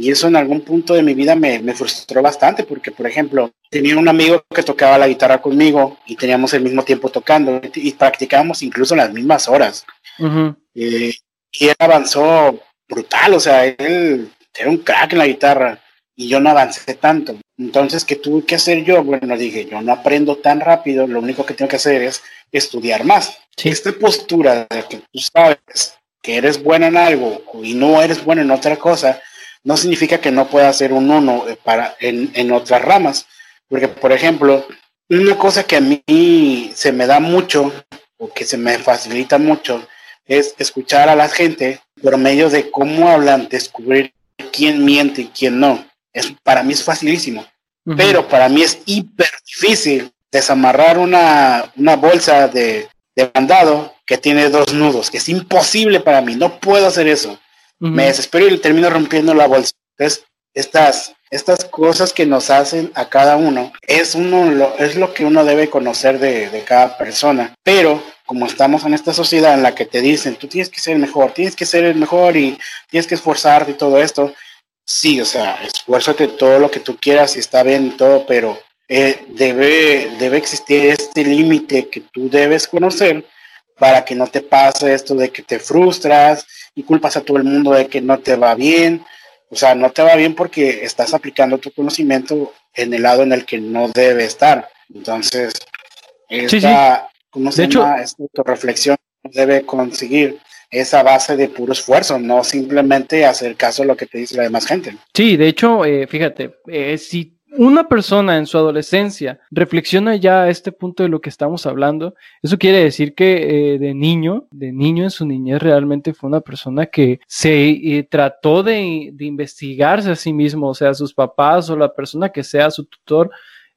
y eso en algún punto de mi vida me, me, frustró bastante porque, por ejemplo, tenía un amigo que tocaba la guitarra conmigo y teníamos el mismo tiempo tocando y practicábamos incluso las mismas horas. Eh, y él avanzó brutal, o sea, él era un crack en la guitarra y yo no avancé tanto. Entonces, ¿qué tuve que hacer yo? Bueno, dije, yo no aprendo tan rápido, lo único que tengo que hacer es estudiar más. Esta postura de que tú sabes que eres bueno en algo y no eres bueno en otra cosa, no significa que no pueda ser un uno eh, para, en, en otras ramas. Porque, por ejemplo, una cosa que a mí se me da mucho o que se me facilita mucho es escuchar a la gente por medio de cómo hablan, descubrir quién miente y quién no. Es, para mí es facilísimo, pero para mí es hiper difícil desamarrar una, una bolsa de, de bandado que tiene dos nudos. Es imposible para mí, no puedo hacer eso me desespero y termino rompiendo la bolsa. Entonces, estas, estas cosas que nos hacen a cada uno es, uno, lo, es lo que uno debe conocer de, de, cada persona. Pero como estamos en esta sociedad en la que te dicen, tú tienes que ser el mejor, tienes que ser el mejor y tienes que esforzarte y todo esto, sí, o sea, esfuérzate todo lo que tú quieras y está bien y todo, pero eh, debe, debe existir este límite que tú debes conocer para que no te pase esto de que te frustras y culpas a todo el mundo de que no te va bien. O sea, no te va bien porque estás aplicando tu conocimiento en el lado en el que no debe estar. Entonces, esta, ¿cómo se llama? Esta reflexión debe conseguir esa base de puro esfuerzo, no simplemente hacer caso a lo que te dice la demás gente. Sí, de hecho, eh, fíjate, eh, si una persona en su adolescencia reflexiona ya a este punto de lo que estamos hablando, eso quiere decir que eh, de niño, de niño en su niñez realmente fue una persona que se eh, trató de, investigarse a sí mismo, o sea, sus papás o la persona que sea su tutor,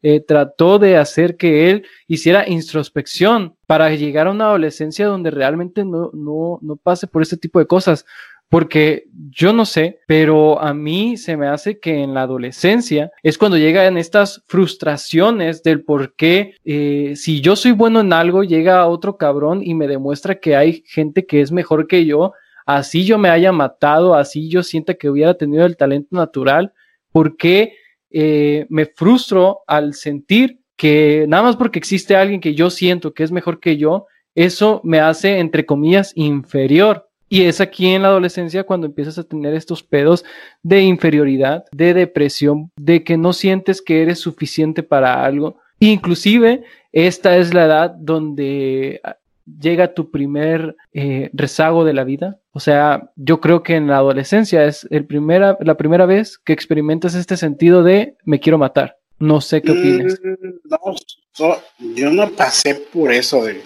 eh, trató de hacer que él hiciera introspección para llegar a una adolescencia donde realmente no, no, no pase por este tipo de cosas. Porque yo no sé, pero a mí se me hace que en la adolescencia es cuando llegan estas frustraciones del por qué eh, si yo soy bueno en algo, llega otro cabrón y me demuestra que hay gente que es mejor que yo, así yo me haya matado, así yo sienta que hubiera tenido el talento natural, ¿por qué eh, me frustro al sentir que nada más porque existe alguien que yo siento que es mejor que yo, eso me hace, entre comillas, inferior. Y es aquí en la adolescencia cuando empiezas a tener estos pedos de inferioridad, de depresión, de que no sientes que eres suficiente para algo. Inclusive, esta es la edad donde llega tu primer eh, rezago de la vida. O sea, yo creo que en la adolescencia es el primera, la primera vez que experimentas este sentido de me quiero matar. No sé qué opinas. Mm, no, yo no pasé por eso de,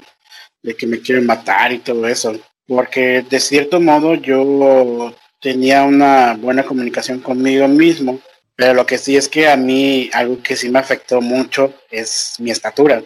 de que me quieren matar y todo eso, porque de cierto modo yo tenía una buena comunicación conmigo mismo, pero lo que sí es que a mí algo que sí me afectó mucho es mi estatura.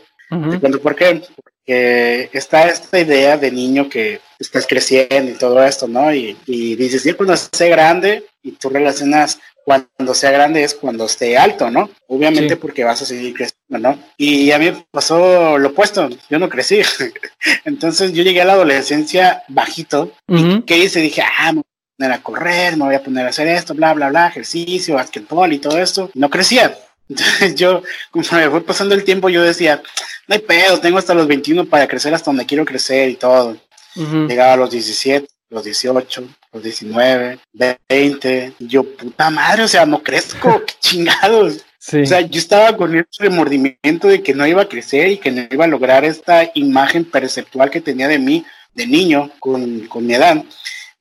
¿Por qué? que está esta idea de niño que estás creciendo y todo esto, ¿no? Y, y dices, sí, cuando sea grande, y tú relacionas cuando sea grande es cuando esté alto, ¿no? Obviamente porque vas a seguir creciendo, ¿no? Y a mí me pasó lo opuesto, yo no crecí. Entonces yo llegué a la adolescencia bajito. y ¿Qué hice? Dije, ah, me voy a poner a correr, me voy a poner a hacer esto, bla, bla, bla, ejercicio, basquetbol y todo esto. No crecía. Entonces yo, como me fue pasando el tiempo, yo decía, no hay pedo, tengo hasta los 21 para crecer hasta donde quiero crecer y todo. Llegaba a los 17, los 18, los 19, 20. Y yo, puta madre, o sea, no crezco, qué chingados. O sea, yo estaba con el remordimiento de que no iba a crecer y que no iba a lograr esta imagen perceptual que tenía de mí de niño con, con mi edad.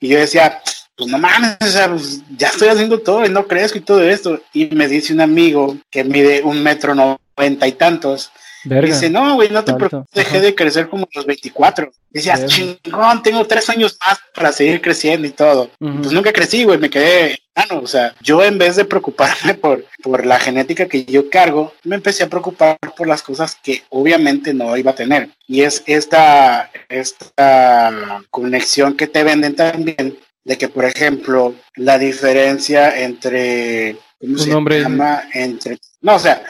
Y yo decía, pues no mames, pues, ya estoy haciendo todo y no crezco y todo esto. Y me dice un amigo que mide un metro noventa y tantos. Dice, no, güey, no te preocupes, dejé de crecer como los 24. Decía, chingón, tengo tres años más para seguir creciendo y todo. Pues nunca crecí, güey, me quedé o sea, yo en vez de preocuparme por, por la genética que yo cargo, me empecé a preocupar por las cosas que obviamente no iba a tener. Y es esta, esta conexión que te venden también de que, por ejemplo, la diferencia entre, ¿cómo se llama? Entre, no, o sea,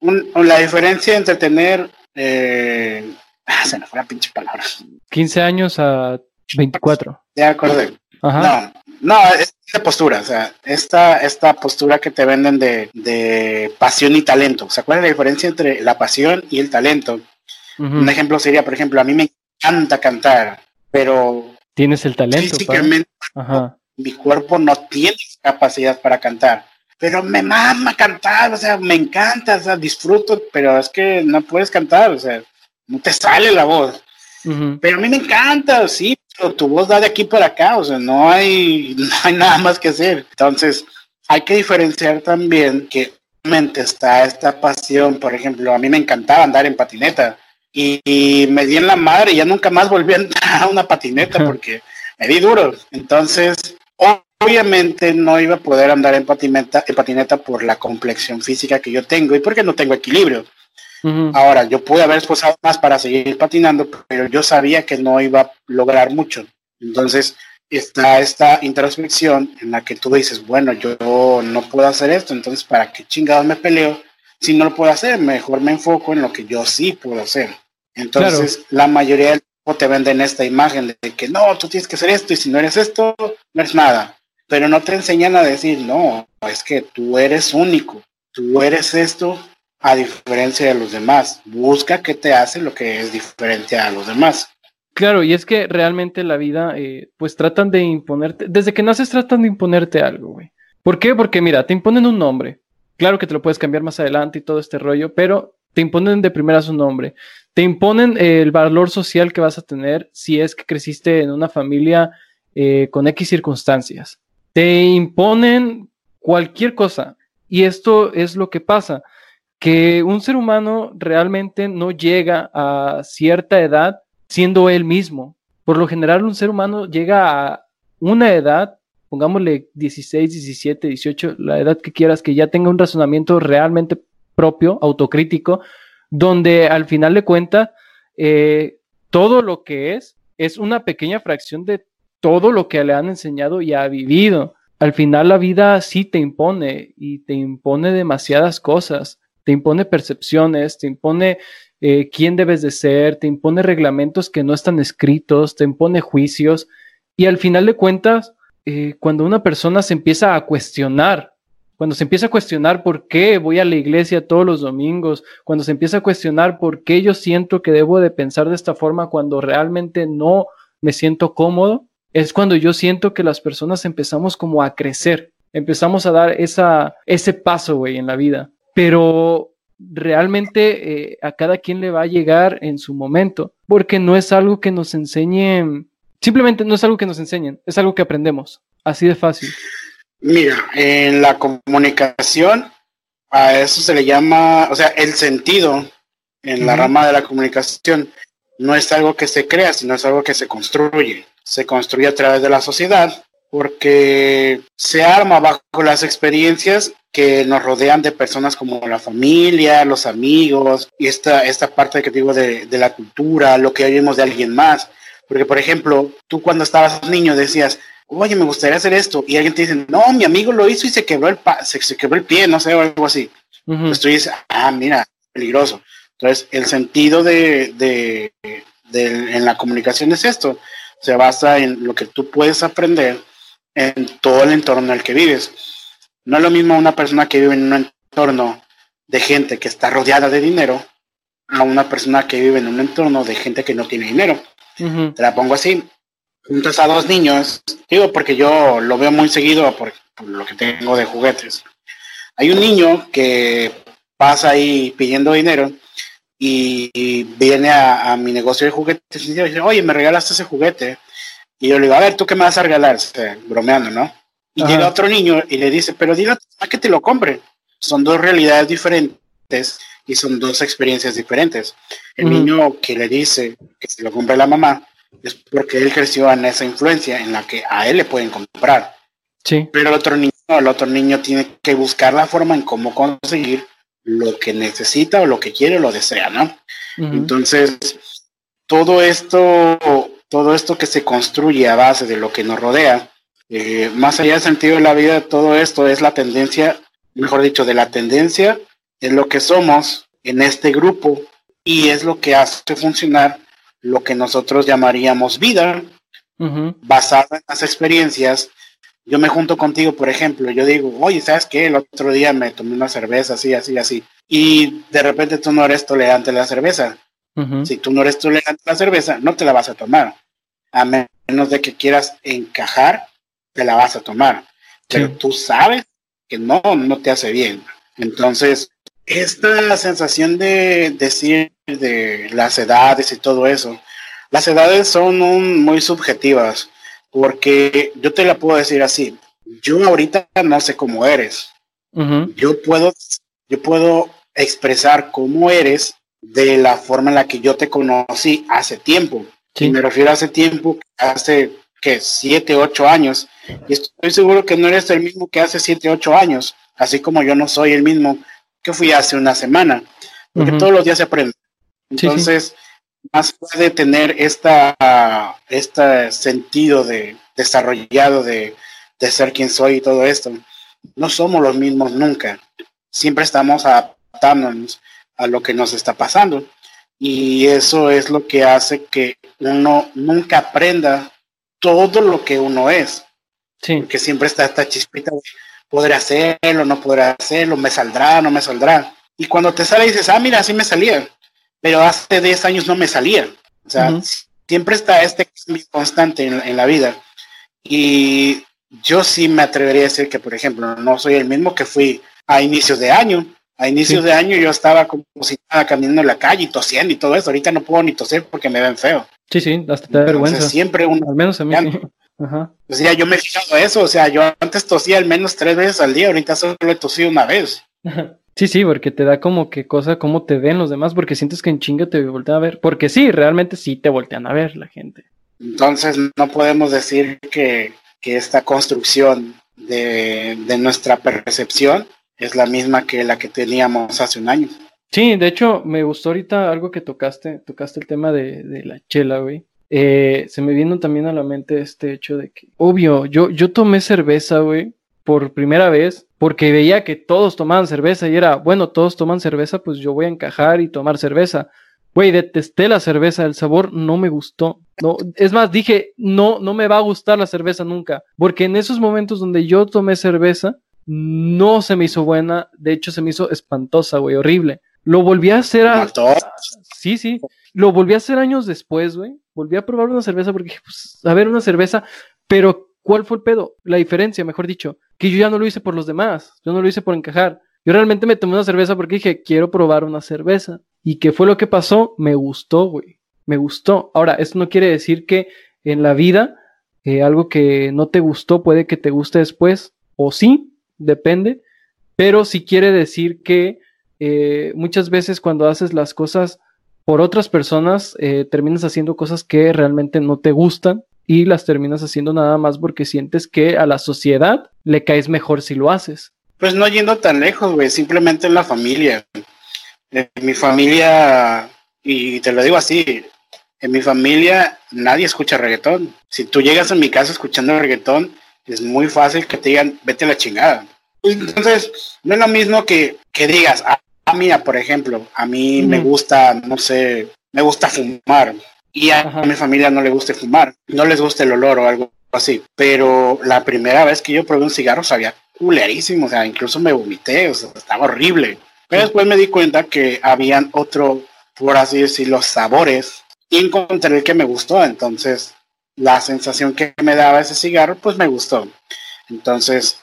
la diferencia entre tener, eh, ah, se me fue la pinche palabra. 15 años a 24. Ya acordé. Ajá. No, no, es de postura, o sea, esta, esta postura que te venden de, de pasión y talento. O sea, ¿cuál es la diferencia entre la pasión y el talento? Un ejemplo sería, por ejemplo, a mí me encanta cantar, pero Tienes el talento. Físicamente, mi cuerpo no tiene capacidad para cantar. Pero me mama cantar, o sea, me encanta, o sea, disfruto, pero es que no puedes cantar, o sea, no te sale la voz. Pero a mí me encanta, sí, pero tu voz da de aquí para acá, o sea, no hay, no hay nada más que hacer. Entonces, hay que diferenciar también que mente está esta pasión, por ejemplo, a mí me encantaba andar en patineta, y, me di en la madre y ya nunca más volví a entrar a una patineta porque me di duro. Entonces, obviamente no iba a poder andar en patineta, en patineta por la complexión física que yo tengo y porque no tengo equilibrio. Ahora, yo pude haber esposado más para seguir patinando, pero yo sabía que no iba a lograr mucho. Entonces, está esta introspección en la que tú dices, bueno, yo no puedo hacer esto, entonces, ¿para qué chingados me peleo? Si no lo puedo hacer, mejor me enfoco en lo que yo sí puedo hacer. Entonces, la mayoría del tiempo te venden esta imagen de que no, tú tienes que hacer esto y si no eres esto, no eres nada. Pero no te enseñan a decir, no, es que tú eres único, tú eres esto a diferencia de los demás. Busca qué te hace lo que es diferente a los demás. Claro, y es que realmente la vida, eh, pues tratan de imponerte, desde que naces tratan de imponerte algo, güey. ¿Por qué? Porque mira, te imponen un nombre. Claro que te lo puedes cambiar más adelante y todo este rollo, pero te imponen de primera su nombre. Te imponen el valor social que vas a tener si es que creciste en una familia eh, con X circunstancias. Te imponen cualquier cosa. Y esto es lo que pasa, que un ser humano realmente no llega a cierta edad siendo él mismo. Por lo general, un ser humano llega a una edad pongámosle 16, 17, 18, la edad que quieras, que ya tenga un razonamiento realmente propio, autocrítico, donde al final de cuentas eh, todo lo que es es una pequeña fracción de todo lo que le han enseñado y ha vivido. Al final la vida sí te impone y te impone demasiadas cosas, te impone percepciones, te impone eh, quién debes de ser, te impone reglamentos que no están escritos, te impone juicios y al final de cuentas, eh, cuando una persona se empieza a cuestionar, cuando se empieza a cuestionar por qué voy a la iglesia todos los domingos, cuando se empieza a cuestionar por qué yo siento que debo de pensar de esta forma cuando realmente no me siento cómodo, es cuando yo siento que las personas empezamos como a crecer, empezamos a dar esa, ese paso, güey, en la vida. Pero realmente eh, a cada quien le va a llegar en su momento, porque no es algo que nos enseñen, simplemente no es algo que nos enseñen, es algo que aprendemos, así de fácil. Mira, en la comunicación a eso se le llama, o sea, el sentido en la rama de la comunicación no es algo que se crea, sino es algo que se construye. Se construye a través de la sociedad porque se arma bajo las experiencias que nos rodean de personas como la familia, los amigos, y esta, esta parte que digo de, de la cultura, lo que oímos de alguien más. Porque, por ejemplo, tú cuando estabas niño decías, oye, me gustaría hacer esto, y alguien te dice, no, mi amigo lo hizo y se quebró el, se, quebró el pie, no sé, o algo así. Pues tú dices, ah, mira, peligroso. Entonces, el sentido de, de, de, en la comunicación es esto, se basa en lo que tú puedes aprender en todo el entorno en el que vives. No es lo mismo una persona que vive en un entorno de gente que está rodeada de dinero a una persona que vive en un entorno de gente que no tiene dinero. Te la pongo así. Juntas a dos niños, digo porque yo lo veo muy seguido por, lo que tengo de juguetes. Hay un niño que pasa ahí pidiendo dinero y, viene a, mi negocio de juguetes y dice, oye, me regalaste ese juguete. Y yo le digo, a ver, ¿tú qué me vas a regalar? bromeando, ¿no? Y llega otro niño y le dice, pero dile a que te lo compre. Son dos realidades diferentes y son dos experiencias diferentes. El niño que le dice que se lo compre la mamá es porque él creció en esa influencia en la que a él le pueden comprar. Sí. Pero el otro niño, el otro niño tiene que buscar la forma en cómo conseguir lo que necesita o lo que quiere o lo desea, ¿no? Entonces, todo esto, todo esto que se construye a base de lo que nos rodea, eh, más allá del sentido de la vida, todo esto es la tendencia, mejor dicho, de la tendencia es lo que somos en este grupo y es lo que hace funcionar lo que nosotros llamaríamos vida, basada en las experiencias. Yo me junto contigo, por ejemplo, yo digo, oye, ¿sabes qué? El otro día me tomé una cerveza así, así, así. Y de repente tú no eres tolerante a la cerveza. Si tú no eres tolerante a la cerveza, no te la vas a tomar. A menos de que quieras encajar te la vas a tomar. Pero tú sabes que no, no te hace bien. Entonces, esta sensación de decir de las edades y todo eso, las edades son muy subjetivas, porque yo te la puedo decir así, yo ahorita no sé cómo eres. Yo puedo, yo puedo expresar cómo eres de la forma en la que yo te conocí hace tiempo. Y me refiero a hace tiempo, hace que siete, ocho años. Y estoy seguro que no eres el mismo que hace siete, ocho años, así como yo no soy el mismo que fui hace una semana, porque todos los días se aprende. Entonces, más puede tener esta, este sentido de desarrollado de, de ser quien soy y todo esto. No somos los mismos nunca. Siempre estamos adaptándonos a lo que nos está pasando. Y eso es lo que hace que uno nunca aprenda todo lo que uno es. Sí. Porque siempre está esta chispita de podré hacerlo, no podré hacerlo, me saldrá, no me saldrá. Y cuando te sale dices, ah, mira, así me salía. Pero hace 10 años no me salía. O sea, siempre está este cambio constante en, la vida. Y yo sí me atrevería a decir que, por ejemplo, no soy el mismo que fui a inicios de año. A inicios de año yo estaba como si estaba caminando en la calle y tosiendo y todo eso. Ahorita no puedo ni toser porque me ven feo. Sí, sí, hasta te da vergüenza. Siempre uno. Al menos a mí. Ajá. O sea, yo me he fijado eso. O sea, yo antes tosía al menos tres veces al día. Ahorita solo he tosido una vez. Sí, sí, porque te da como que cosa, cómo te ven los demás, porque sientes que en chinga te voltean a ver. Porque sí, realmente sí te voltean a ver la gente. Entonces, no podemos decir que, que esta construcción de, de nuestra percepción es la misma que la que teníamos hace un año. Sí, de hecho, me gustó ahorita algo que tocaste, tocaste el tema de, de la chela, güey. Eh, se me vino también a la mente este hecho de que, obvio, yo, yo tomé cerveza, güey, por primera vez, porque veía que todos tomaban cerveza y era, bueno, todos toman cerveza, pues yo voy a encajar y tomar cerveza. Güey, detesté la cerveza, el sabor no me gustó. No, es más, dije, no, no me va a gustar la cerveza nunca, porque en esos momentos donde yo tomé cerveza, no se me hizo buena, de hecho se me hizo espantosa, güey, horrible. Lo volví a hacer a... Sí, sí, lo volví a hacer años después, güey. Volví a probar una cerveza porque dije, pues, a ver, una cerveza, pero ¿cuál fue el pedo? La diferencia, mejor dicho, que yo ya no lo hice por los demás, yo no lo hice por encajar. Yo realmente me tomé una cerveza porque dije, quiero probar una cerveza. ¿Y qué fue lo que pasó? Me gustó, güey. Me gustó. Ahora, esto no quiere decir que en la vida eh, algo que no te gustó puede que te guste después, o sí, depende, pero sí quiere decir que eh, muchas veces cuando haces las cosas por otras personas, eh, terminas haciendo cosas que realmente no te gustan y las terminas haciendo nada más porque sientes que a la sociedad le caes mejor si lo haces. Pues no yendo tan lejos, güey, simplemente en la familia. En mi familia, y te lo digo así, en mi familia nadie escucha reggaetón. Si tú llegas a mi casa escuchando reggaetón, es muy fácil que te digan, vete a la chingada. Entonces, no es lo mismo que, que digas, ah, mira, por ejemplo, a mí me gusta, no sé, me gusta fumar. Y a, mi familia no le gusta fumar, no les gusta el olor o algo así. Pero la primera vez que yo probé un cigarro sabía culerísimo, o sea, incluso me vomité, o sea, estaba horrible. Pero después me di cuenta que habían otro, por así decirlo, sabores y encontré el que me gustó. Entonces, la sensación que me daba ese cigarro, pues me gustó. Entonces,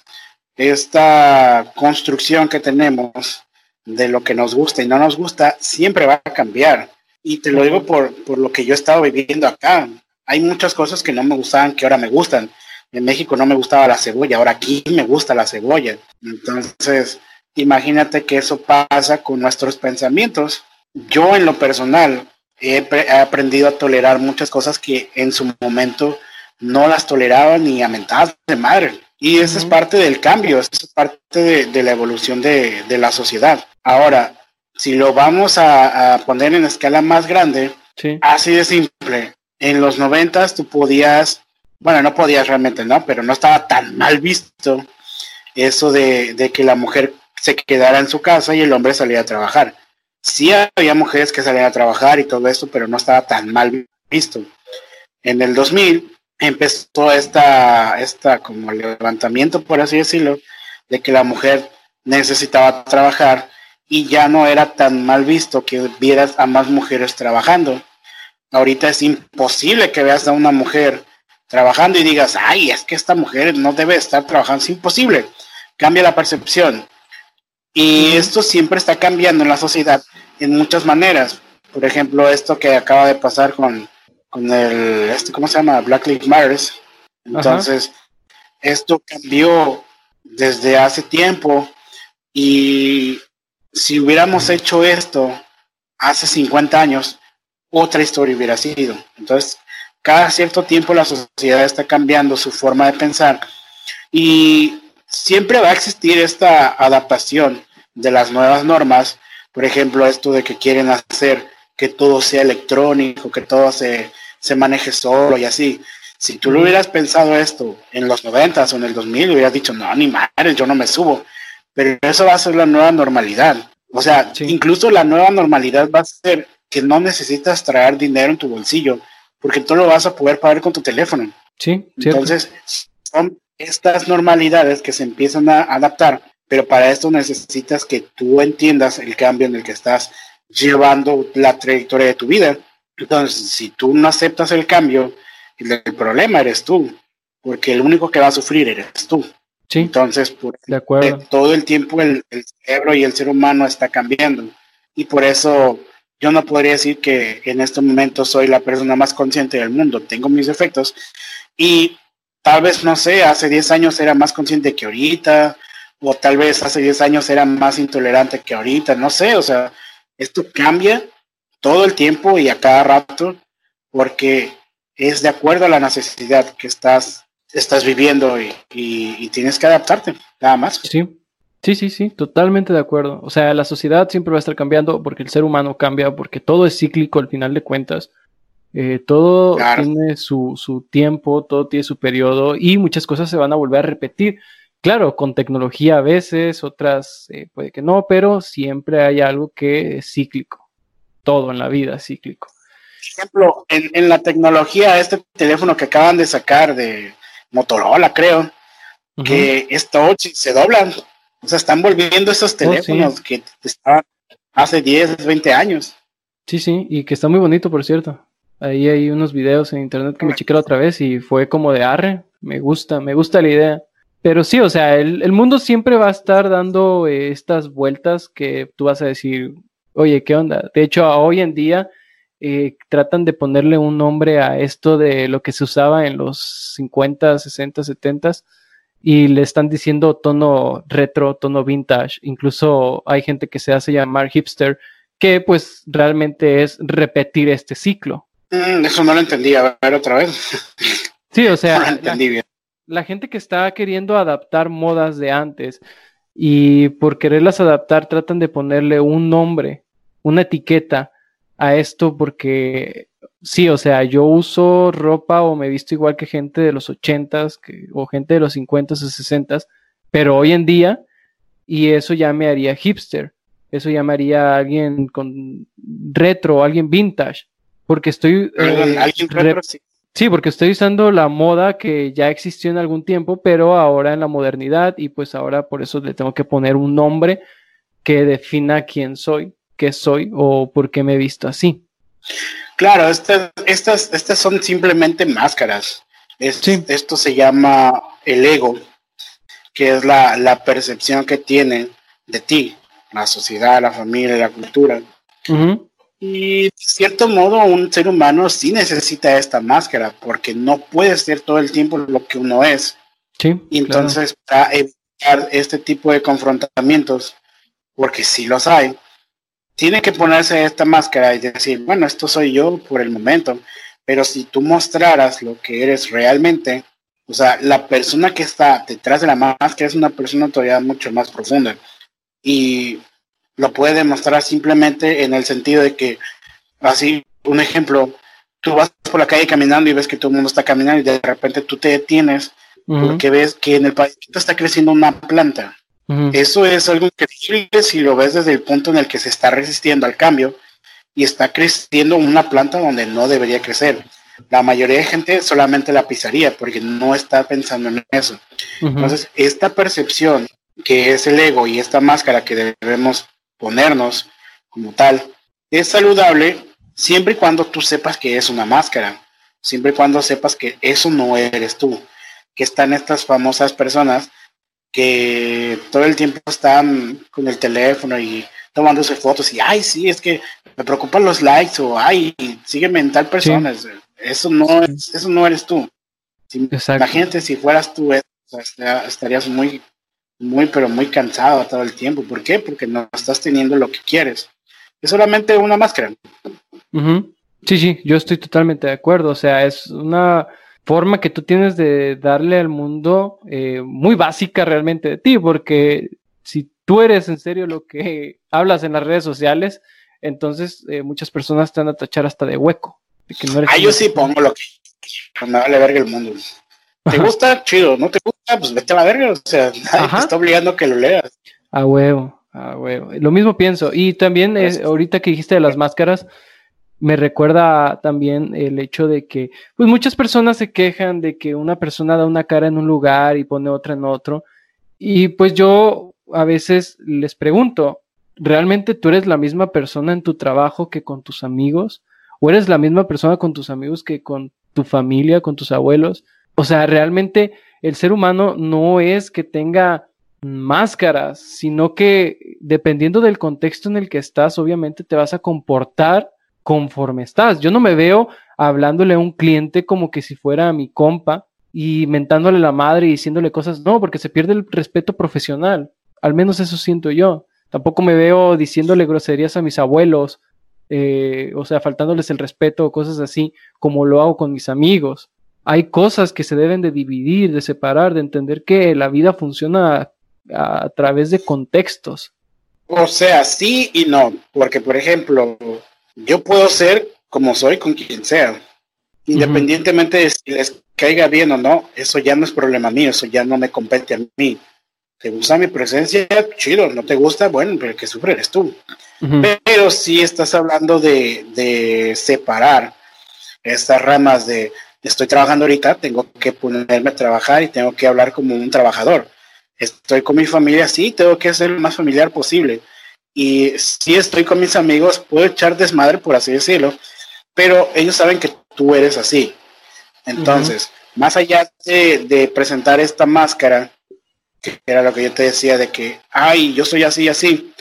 esta construcción que tenemos de lo que nos gusta y no nos gusta siempre va a cambiar. Y te lo digo por, por lo que yo he estado viviendo acá. Hay muchas cosas que no me gustaban que ahora me gustan. En México no me gustaba la cebolla, ahora aquí me gusta la cebolla. Entonces, imagínate que eso pasa con nuestros pensamientos. Yo en lo personal he, aprendido a tolerar muchas cosas que en su momento no las toleraba ni a mentadas de madre. Y eso es parte del cambio, eso es parte de, la evolución de, la sociedad. Ahora, si lo vamos a, poner en escala más grande, así de simple. En los noventas tú podías, bueno, no podías realmente, ¿no? Pero no estaba tan mal visto eso de, de que la mujer se quedara en su casa y el hombre salía a trabajar. Sí había mujeres que salían a trabajar y todo esto, pero no estaba tan mal visto. En el 2000 empezó esta, esta como levantamiento, por así decirlo, de que la mujer necesitaba trabajar y ya no era tan mal visto que vieras a más mujeres trabajando. Ahorita es imposible que veas a una mujer trabajando y digas, ay, es que esta mujer no debe estar trabajando. Es imposible. Cambia la percepción. Y esto siempre está cambiando en la sociedad en muchas maneras. Por ejemplo, esto que acaba de pasar con con el, este, ¿cómo se llama? Black Lives Matter. Entonces, esto cambió desde hace tiempo y si hubiéramos hecho esto hace 50 años, otra historia hubiera sido. Entonces, cada cierto tiempo la sociedad está cambiando su forma de pensar y siempre va a existir esta adaptación de las nuevas normas. Por ejemplo, esto de que quieren hacer que todo sea electrónico, que todo se se maneje solo y así. Si tú lo hubieras pensado esto en los 90 o en el 2000, hubieras dicho, no, ni madre, yo no me subo. Pero eso va a ser la nueva normalidad. O sea, incluso la nueva normalidad va a ser que no necesitas traer dinero en tu bolsillo, porque tú lo vas a poder pagar con tu teléfono. Sí, Entonces, son estas normalidades que se empiezan a adaptar, pero para esto necesitas que tú entiendas el cambio en el que estás llevando la trayectoria de tu vida entonces, si tú no aceptas el cambio, el, problema eres tú, porque el único que va a sufrir eres tú. Sí. Entonces, por, de acuerdo. todo el tiempo el, cerebro y el ser humano está cambiando. Y por eso yo no podría decir que en este momento soy la persona más consciente del mundo. Tengo mis defectos y tal vez, no sé, hace 10 años era más consciente que ahorita, o tal vez hace 10 años era más intolerante que ahorita, no sé, o sea, esto cambia todo el tiempo y a cada rato, porque es de acuerdo a la necesidad que estás, estás viviendo y, tienes que adaptarte, nada más. Sí, Sí, sí, sí, totalmente de acuerdo. O sea, la sociedad siempre va a estar cambiando porque el ser humano cambia, porque todo es cíclico al final de cuentas. Eh, todo tiene su, su, tiempo, todo tiene su periodo y muchas cosas se van a volver a repetir. Claro, con tecnología a veces, otras eh, puede que no, pero siempre hay algo que es cíclico. Todo en la vida es cíclico. Por ejemplo, en, en la tecnología, este teléfono que acaban de sacar de Motorola, creo, que esto se doblan. O sea, están volviendo esos oh, teléfonos que estaban hace 10, 20 años. Sí, sí, y que está muy bonito, por cierto. Ahí hay unos videos en internet que me chequé otra vez y fue como de arre. Me gusta, me gusta la idea. Pero sí, o sea, el, mundo siempre va a estar dando eh, estas vueltas que tú vas a decir, oye, ¿qué onda? De hecho, hoy en día eh, tratan de ponerle un nombre a esto de lo que se usaba en los 50, 60, 70 y le están diciendo tono retro, tono vintage. Incluso hay gente que se hace llamar hipster, que pues realmente es repetir este ciclo. Mm, eso no lo entendí, a ver otra vez. Sí, o sea, la, gente que está queriendo adaptar modas de antes y por quererlas adaptar tratan de ponerle un nombre, una etiqueta a esto porque sí, o sea, yo uso ropa o me visto igual que gente de los ochentas o gente de los cincuentas o sesentas, pero hoy en día, y eso ya me haría hipster, eso ya me haría alguien con retro, alguien vintage, porque estoy... Eh, ¿Alguien retro, sí. sí, porque estoy usando la moda que ya existió en algún tiempo, pero ahora en la modernidad, y pues ahora por eso le tengo que poner un nombre que defina quién soy, qué soy o por qué me he visto así. Claro, estas, estas, estas son simplemente máscaras. Esto se llama el ego, que es la, percepción que tiene de ti, la sociedad, la familia, la cultura. Y de cierto modo un ser humano sí necesita esta máscara, porque no puede ser todo el tiempo lo que uno es. Sí, y entonces, para evitar este tipo de confrontamientos, porque sí los hay, tiene que ponerse esta máscara y decir, bueno, esto soy yo por el momento, pero si tú mostraras lo que eres realmente, o sea, la persona que está detrás de la máscara es una persona todavía mucho más profunda y lo puede demostrar simplemente en el sentido de que, así, un ejemplo, tú vas por la calle caminando y ves que todo el mundo está caminando y de repente tú te detienes porque ves que en el país está creciendo una planta eso es algo increíble si lo ves desde el punto en el que se está resistiendo al cambio y está creciendo una planta donde no debería crecer. La mayoría de gente solamente la pisaría porque no está pensando en eso. Entonces, esta percepción que es el ego y esta máscara que debemos ponernos como tal, es saludable siempre y cuando tú sepas que es una máscara, siempre y cuando sepas que eso no eres tú, que están estas famosas personas que todo el tiempo están con el teléfono y tomándose fotos y, ay, sí, es que me preocupan los likes o, ay, sígueme en tal persona. Eso, no es, eso no eres tú. imagínate si fueras tú, estarías muy, muy, pero muy cansado todo el tiempo. ¿Por qué? Porque no estás teniendo lo que quieres. Es solamente una máscara. Sí, sí, yo estoy totalmente de acuerdo. O sea, es una forma que tú tienes de darle al mundo eh, muy básica realmente de ti, porque si tú eres en serio lo que hablas en las redes sociales, entonces eh, muchas personas te van a tachar hasta de hueco. ah, yo sí pongo lo que me vale verga el mundo. ¿Te gusta? Chido. ¿No te gusta? Pues vete a la verga. O sea, nadie te está obligando a que lo leas. A huevo, a huevo. Lo mismo pienso. Y también, eh, ahorita que dijiste de las máscaras, me recuerda también el hecho de que, pues muchas personas se quejan de que una persona da una cara en un lugar y pone otra en otro. Y pues yo a veces les pregunto, ¿realmente tú eres la misma persona en tu trabajo que con tus amigos? ¿O eres la misma persona con tus amigos que con tu familia, con tus abuelos? O sea, realmente el ser humano no es que tenga máscaras, sino que dependiendo del contexto en el que estás, obviamente te vas a comportar conforme estás. Yo no me veo hablándole a un cliente como que si fuera mi compa y mentándole la madre y diciéndole cosas, no, porque se pierde el respeto profesional. Al menos eso siento yo. Tampoco me veo diciéndole groserías a mis abuelos, eh, o sea, faltándoles el respeto o cosas así, como lo hago con mis amigos. Hay cosas que se deben de dividir, de separar, de entender que la vida funciona a través de contextos. O sea, sí y no, porque por ejemplo, yo puedo ser como soy con quien sea, independientemente de si les caiga bien o no, eso ya no es problema mío, eso ya no me compete a mí. ¿Te gusta mi presencia? Chido, ¿no te gusta? Bueno, pero el que sufre eres tú. Pero si estás hablando de, de separar estas ramas de estoy trabajando ahorita, tengo que ponerme a trabajar y tengo que hablar como un trabajador. Estoy con mi familia, sí, tengo que ser lo más familiar posible. Y si estoy con mis amigos, puedo echar desmadre, por así decirlo, pero ellos saben que tú eres así. Entonces, más allá de, presentar esta máscara, que era lo que yo te decía de que, ay, yo soy así, así,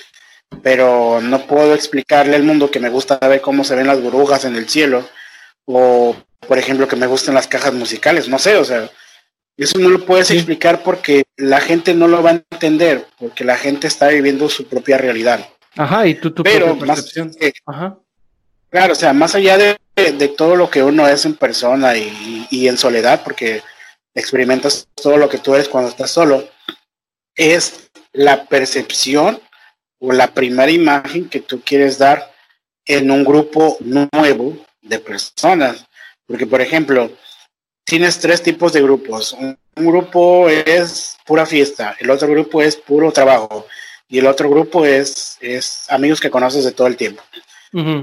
pero no puedo explicarle al mundo que me gusta ver cómo se ven las burbujas en el cielo, o por ejemplo que me gustan las cajas musicales, no sé, o sea, eso no lo puedes explicar porque la gente no lo va a entender, porque la gente está viviendo su propia realidad. Ajá, y tú tu Pero percepción. Ajá. Claro, o sea, más allá de, todo lo que uno es en persona y, en soledad, porque experimentas todo lo que tú eres cuando estás solo, es la percepción o la primera imagen que tú quieres dar en un grupo nuevo de personas. Porque, por ejemplo, tienes tres tipos de grupos. Un, grupo es pura fiesta, el otro grupo es puro trabajo y el otro grupo es, es amigos que conoces de todo el tiempo.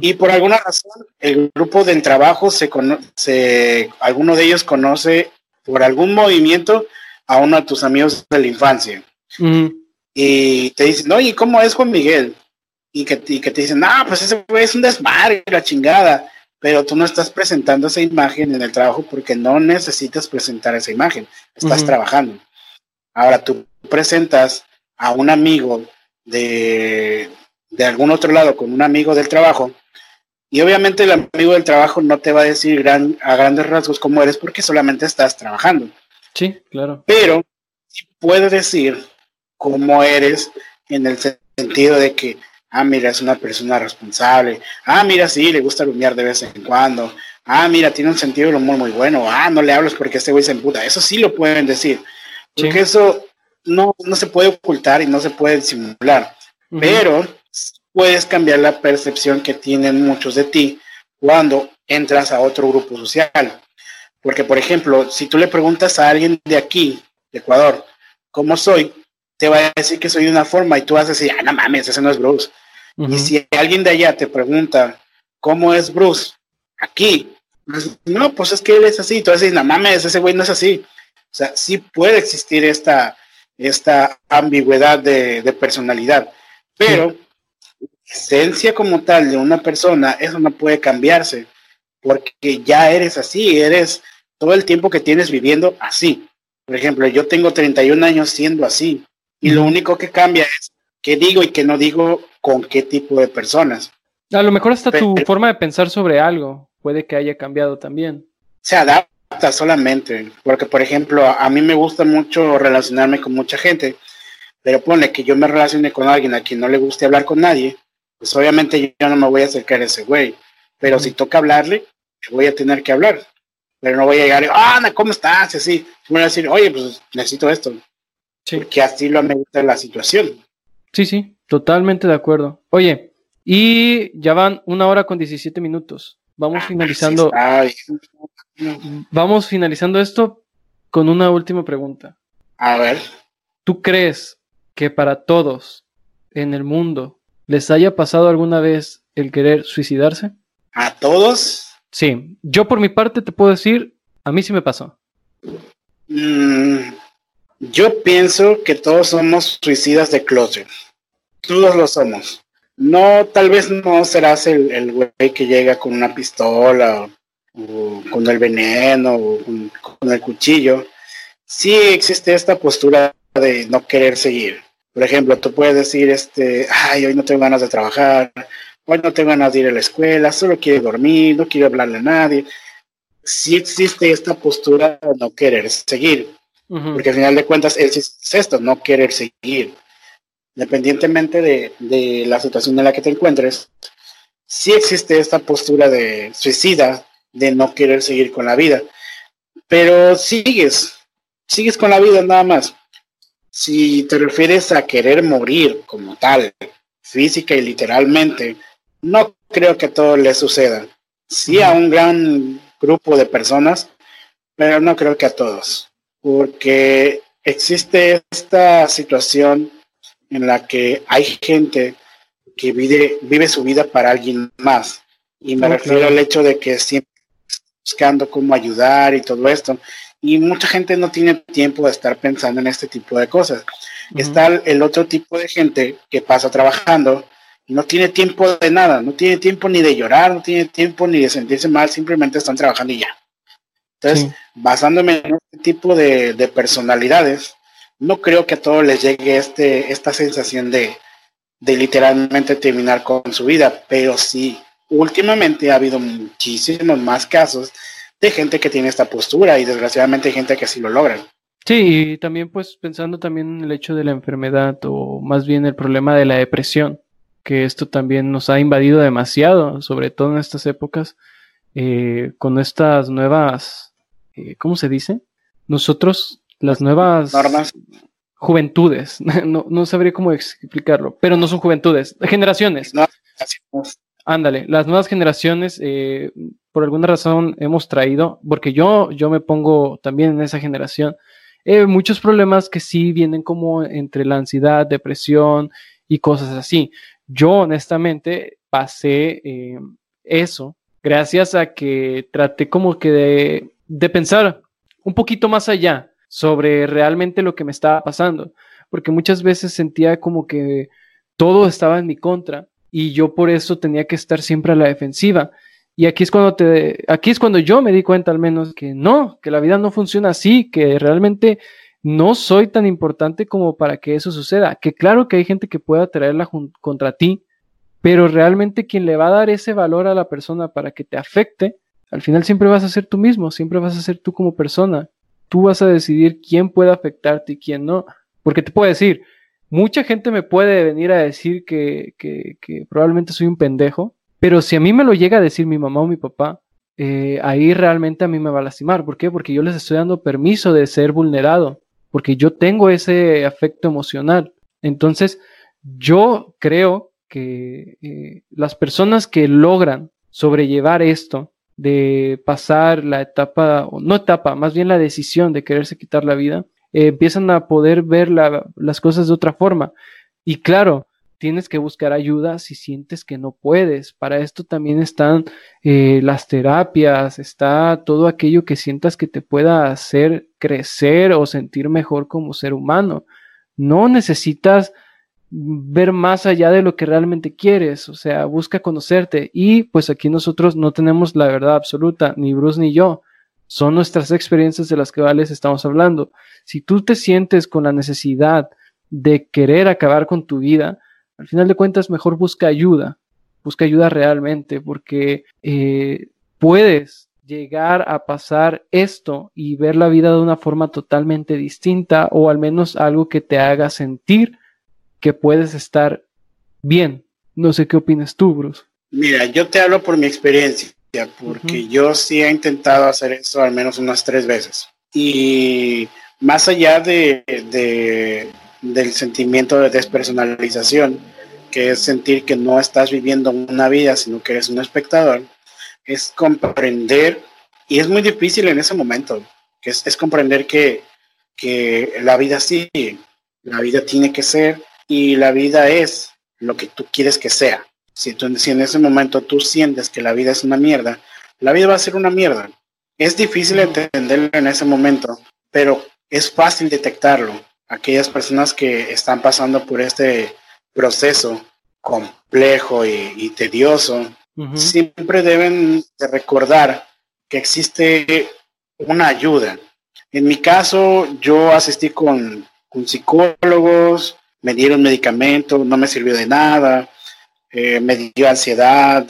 Y por alguna razón, el grupo del trabajo se conoce, alguno de ellos conoce por algún movimiento a uno de tus amigos de la infancia. Y te dicen, oye, ¿cómo es Juan Miguel? Y que, y que te dicen, ah, pues ese es un desmadre, la chingada pero tú no estás presentando esa imagen en el trabajo porque no necesitas presentar esa imagen, estás trabajando. Ahora tú presentas a un amigo de, de algún otro lado con un amigo del trabajo y obviamente el amigo del trabajo no te va a decir gran, a grandes rasgos cómo eres porque solamente estás trabajando. Sí, claro. Pero puede decir cómo eres en el sentido de que Ah, mira, es una persona responsable. Ah, mira, sí, le gusta rumiar de vez en cuando. Ah, mira, tiene un sentido del humor muy bueno. Ah, no le hables porque este güey se emputa. Eso sí lo pueden decir. Porque eso no, no se puede ocultar y no se puede disimular. Pero puedes cambiar la percepción que tienen muchos de ti cuando entras a otro grupo social. Porque, por ejemplo, si tú le preguntas a alguien de aquí, de Ecuador, ¿cómo soy? te va a decir que soy de una forma y tú vas a decir, ah, no mames, ese no es Bruce. Y si alguien de allá te pregunta, ¿cómo es Bruce? Aquí, pues, no, pues es que él es así. Decir, no mames, ese güey no es así. O sea, sí puede existir esta, esta ambigüedad de, personalidad, pero esencia como tal de una persona, eso no puede cambiarse, porque ya eres así, eres todo el tiempo que tienes viviendo así. Por ejemplo, yo tengo 31 años siendo así, y lo único que cambia es qué digo y qué no digo con qué tipo de personas. A lo mejor hasta tu forma de pensar sobre algo puede que haya cambiado también. Se adapta solamente, porque por ejemplo, a mí me gusta mucho relacionarme con mucha gente, pero pone que yo me relacione con alguien a quien no le guste hablar con nadie, pues obviamente yo no me voy a acercar a ese güey, pero si toca hablarle, voy a tener que hablar, pero no voy a llegar, ah, ¿cómo estás? Y así, voy a decir, oye, pues necesito esto, Sí. Que así lo amerita la situación. Sí, sí, totalmente de acuerdo. Oye, y ya van una hora con 17 minutos. Vamos ah, finalizando. Vamos finalizando esto con una última pregunta. A ver. ¿Tú crees que para todos en el mundo les haya pasado alguna vez el querer suicidarse? ¿A todos? Sí, yo por mi parte te puedo decir, a mí sí me pasó. Mm, yo pienso que todos somos suicidas de closet. Todos lo somos. No, tal vez no serás el, el güey que llega con una pistola o, con el veneno o con, el cuchillo. Sí existe esta postura de no querer seguir. Por ejemplo, tú puedes decir, este, ay, hoy no tengo ganas de trabajar, hoy no tengo ganas de ir a la escuela, solo quiero dormir, no quiero hablarle a nadie. Sí existe esta postura de no querer seguir. Porque al final de cuentas es, esto, no querer seguir. Independientemente de, la situación en la que te encuentres, sí existe esta postura de suicida, de no querer seguir con la vida. Pero sigues, sigues con la vida nada más. si te refieres a querer morir como tal, física y literalmente, no creo que todo le suceda. Sí a un gran grupo de personas, pero no creo que a todos, porque existe esta situación en la que hay gente que vive, vive su vida para alguien más. Y me refiero al hecho de que siempre buscando cómo ayudar y todo esto. Y mucha gente no tiene tiempo de estar pensando en este tipo de cosas. Está el otro tipo de gente que pasa trabajando y no tiene tiempo de nada, no tiene tiempo ni de llorar, no tiene tiempo ni de sentirse mal, simplemente están trabajando y ya. Entonces, basándome en este tipo de, de, personalidades, no creo que a todos les llegue este, esta sensación de, de literalmente terminar con su vida, pero sí, últimamente ha habido muchísimos más casos de gente que tiene esta postura y desgraciadamente hay gente que sí lo logran. Sí, y también pues pensando también en el hecho de la enfermedad o más bien el problema de la depresión, que esto también nos ha invadido demasiado, sobre todo en estas épocas, eh, con estas nuevas, eh, ¿cómo se dice? Nosotros, las nuevas normas. Juventudes, no, no sabría cómo explicarlo, pero no son juventudes, generaciones. No, Ándale, las nuevas generaciones, eh, por alguna razón hemos traído, porque yo, yo me pongo también en esa generación, eh, muchos problemas que sí vienen como entre la ansiedad, depresión y cosas así. Yo honestamente pasé eh, eso gracias a que traté como que de, de pensar un poquito más allá sobre realmente lo que me estaba pasando, porque muchas veces sentía como que todo estaba en mi contra y yo por eso tenía que estar siempre a la defensiva. Y aquí es cuando te, aquí es cuando yo me di cuenta al menos que no, que la vida no funciona así, que realmente no soy tan importante como para que eso suceda. Que claro que hay gente que pueda traerla contra ti, pero realmente quien le va a dar ese valor a la persona para que te afecte, al final siempre vas a ser tú mismo, siempre vas a ser tú como persona. Tú vas a decidir quién puede afectarte y quién no. Porque te puedo decir, Mucha gente me puede venir a decir que, que, probablemente soy un pendejo, pero si a mí me lo llega a decir mi mamá o mi papá, eh, ahí realmente a mí me va a lastimar. ¿Por qué? Porque yo les estoy dando permiso de ser vulnerado, porque yo tengo ese afecto emocional. Entonces, yo creo que eh, las personas que logran sobrellevar esto, de pasar la etapa, no etapa, más bien la decisión de quererse quitar la vida, eh, empiezan a poder ver las cosas de otra forma. Y claro, tienes que buscar ayuda si sientes que no puedes. Para esto también están eh, las terapias, está todo aquello que sientas que te pueda hacer crecer o sentir mejor como ser humano. No necesitas ver más allá de lo que realmente quieres, o sea, busca conocerte y pues aquí nosotros no tenemos la verdad absoluta, ni Bruce ni yo, son nuestras experiencias de las que les estamos hablando. Si tú te sientes con la necesidad de querer acabar con tu vida, al final de cuentas mejor busca ayuda, busca ayuda realmente, porque eh, puedes llegar a pasar esto y ver la vida de una forma totalmente distinta o al menos algo que te haga sentir que puedes estar bien. No sé qué opinas tú, Bruce. Mira, yo te hablo por mi experiencia porque yo sí he intentado hacer eso al menos unas tres veces. Y más allá de, del sentimiento de despersonalización, que es sentir que no estás viviendo una vida, sino que eres un espectador, es comprender, y es muy difícil en ese momento, que es, comprender que, que la vida sigue, la vida tiene que ser, y la vida es lo que tú quieres que sea. Si, en ese momento tú sientes que la vida es una mierda, la vida va a ser una mierda. Es difícil entenderlo en ese momento, pero es fácil detectarlo. Aquellas personas que están pasando por este proceso complejo y, tedioso, siempre deben de recordar que existe una ayuda. En mi caso, yo asistí con, con psicólogos, me dieron medicamentos, no me sirvió de nada eh, me dio ansiedad,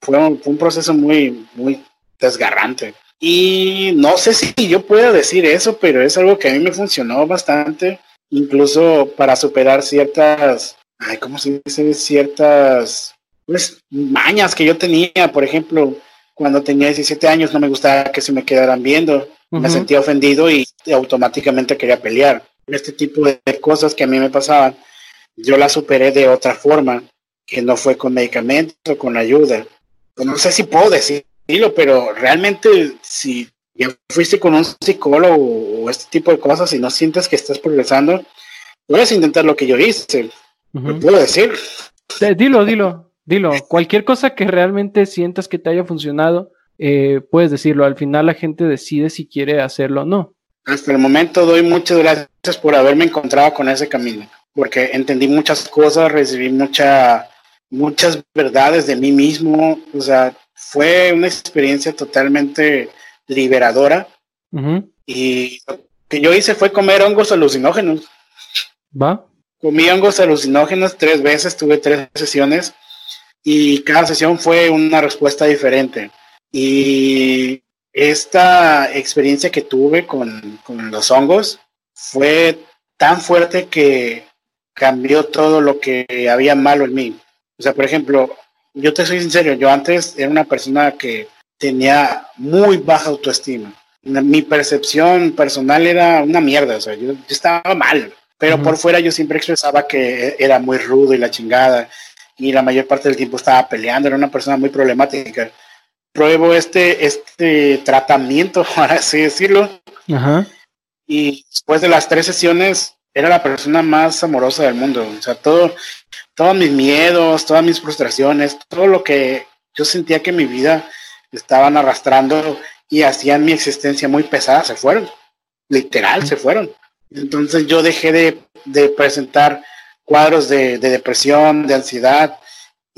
fue, un, proceso muy, muy desgarrante. Y no sé si yo puedo decir eso, pero es algo que a mí me funcionó bastante, incluso para superar ciertas, ay, ¿cómo se dice? Ciertas, pues, mañas que yo tenía, por ejemplo, cuando tenía 17 años no me gustaba que se me quedaran viendo, me sentía ofendido y automáticamente quería pelear. Este tipo de cosas que a mí me pasaban, yo las superé de otra forma, que no fue con medicamento, con ayuda. No sé si puedo decirlo, pero realmente si ya fuiste con un psicólogo o este tipo de cosas y no sientes que estás progresando, puedes intentar lo que yo hice. puedo decir? dilo, dilo, dilo. Cualquier cosa que realmente sientas que te haya funcionado, eh, puedes decirlo. Al final la gente decide si quiere hacerlo o no. Hasta el momento doy muchas gracias por haberme encontrado con ese camino, porque entendí muchas cosas, recibí mucha, muchas verdades de mí mismo. O sea, fue una experiencia totalmente liberadora. Y lo que yo hice fue comer hongos alucinógenos. ¿Va? Comí hongos alucinógenos tres veces, tuve tres sesiones y cada sesión fue una respuesta diferente. Y esta experiencia que tuve con, con los hongos fue tan fuerte que cambió todo lo que había malo en mí. O sea, por ejemplo, yo te soy sincero, yo antes era una persona que tenía muy baja autoestima. Mi percepción personal era una mierda, o sea, yo, estaba mal, pero por fuera yo siempre expresaba que era muy rudo y la chingada, y la mayor parte del tiempo estaba peleando, era una persona muy problemática. Pruebo este, este tratamiento, por así decirlo, y después de las tres sesiones era la persona más amorosa del mundo, o sea, todo, todos mis miedos, todas mis frustraciones, todo lo que yo sentía que mi vida estaban arrastrando y hacían mi existencia muy pesada, se fueron, literal, se fueron. Entonces yo dejé de, presentar cuadros de, depresión, de ansiedad,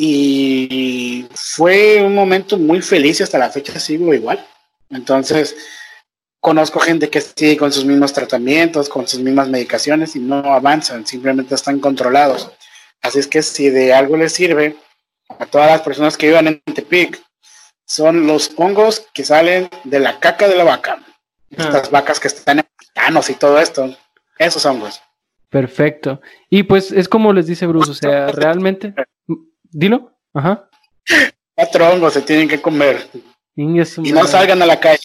y fue un momento muy feliz y hasta la fecha sigo igual. Entonces, conozco gente que sigue con sus mismos tratamientos, con sus mismas medicaciones y no avanzan, simplemente están controlados. Así es que si de algo les sirve a todas las personas que vivan en Tepic, son los hongos que salen de la caca de la vaca. Estas ah. vacas que están en pantanos y todo esto. Esos hongos. Perfecto. Y pues es como les dice Bruce, o sea, realmente. Dilo. Ajá. Cuatro hongos se tienen que comer. Y no salgan a la calle,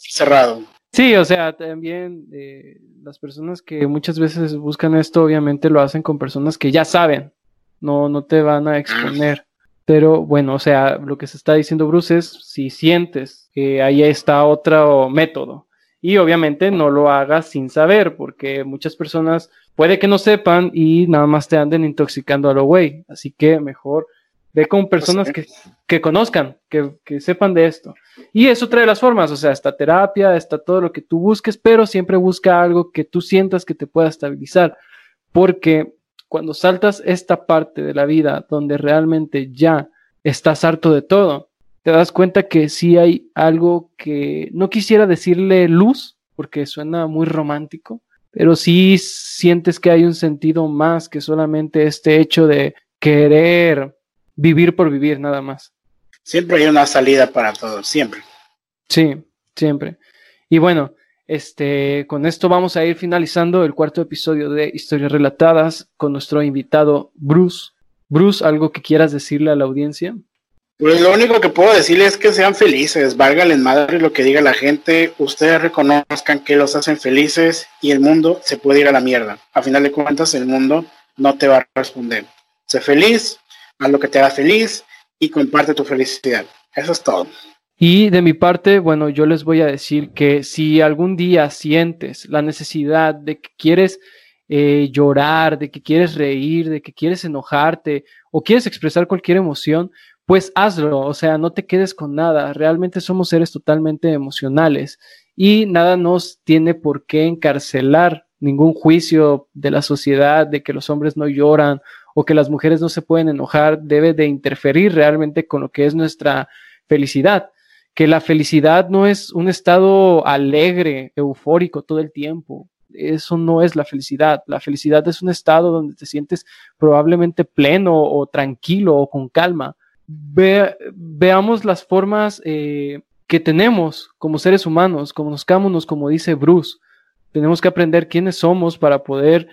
cerrado. Sí, o sea, también eh, las personas que muchas veces buscan esto, obviamente lo hacen con personas que ya saben, no, no te van a exponer. Pero bueno, o sea, lo que se está diciendo Bruce es si sientes que ahí está otro método. Y obviamente no lo hagas sin saber, porque muchas personas puede que no sepan y nada más te anden intoxicando a lo güey. Así que mejor ve con personas que, que conozcan, que, que, sepan de esto. Y eso trae las formas, o sea, está terapia, está todo lo que tú busques, pero siempre busca algo que tú sientas que te pueda estabilizar. Porque cuando saltas esta parte de la vida donde realmente ya estás harto de todo, te das cuenta que sí hay algo que no quisiera decirle luz, porque suena muy romántico, pero sí sientes que hay un sentido más que solamente este hecho de querer vivir por vivir nada más. Siempre hay una salida para todo, siempre. Sí, siempre. Y bueno, este, con esto vamos a ir finalizando el cuarto episodio de Historias Relatadas con nuestro invitado Bruce. Bruce, ¿algo que quieras decirle a la audiencia? Pues lo único que puedo decirles es que sean felices, válgales madre lo que diga la gente, ustedes reconozcan que los hacen felices y el mundo se puede ir a la mierda. A final de cuentas, el mundo no te va a responder. Sé feliz, haz lo que te haga feliz y comparte tu felicidad. Eso es todo. Y de mi parte, bueno, yo les voy a decir que si algún día sientes la necesidad de que quieres eh, llorar, de que quieres reír, de que quieres enojarte o quieres expresar cualquier emoción, pues hazlo, o sea, no te quedes con nada. Realmente somos seres totalmente emocionales y nada nos tiene por qué encarcelar ningún juicio de la sociedad de que los hombres no lloran o que las mujeres no se pueden enojar debe de interferir realmente con lo que es nuestra felicidad que la felicidad no es un estado alegre, eufórico todo el tiempo. Eso no es la felicidad. La felicidad es un estado donde te sientes probablemente pleno o tranquilo o con calma. Veamos las formas eh, que tenemos como seres humanos, conozcámonos como dice Bruce. Tenemos que aprender quiénes somos para poder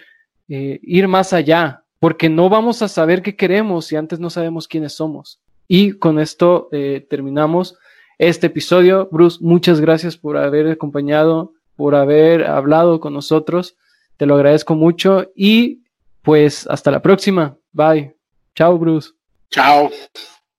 eh, ir más allá, porque no vamos a saber qué queremos si antes no sabemos quiénes somos. Y con esto eh, terminamos este episodio. Bruce, muchas gracias por haber acompañado, por haber hablado con nosotros. Te lo agradezco mucho y pues hasta la próxima. Bye. Chao, Bruce. Chao.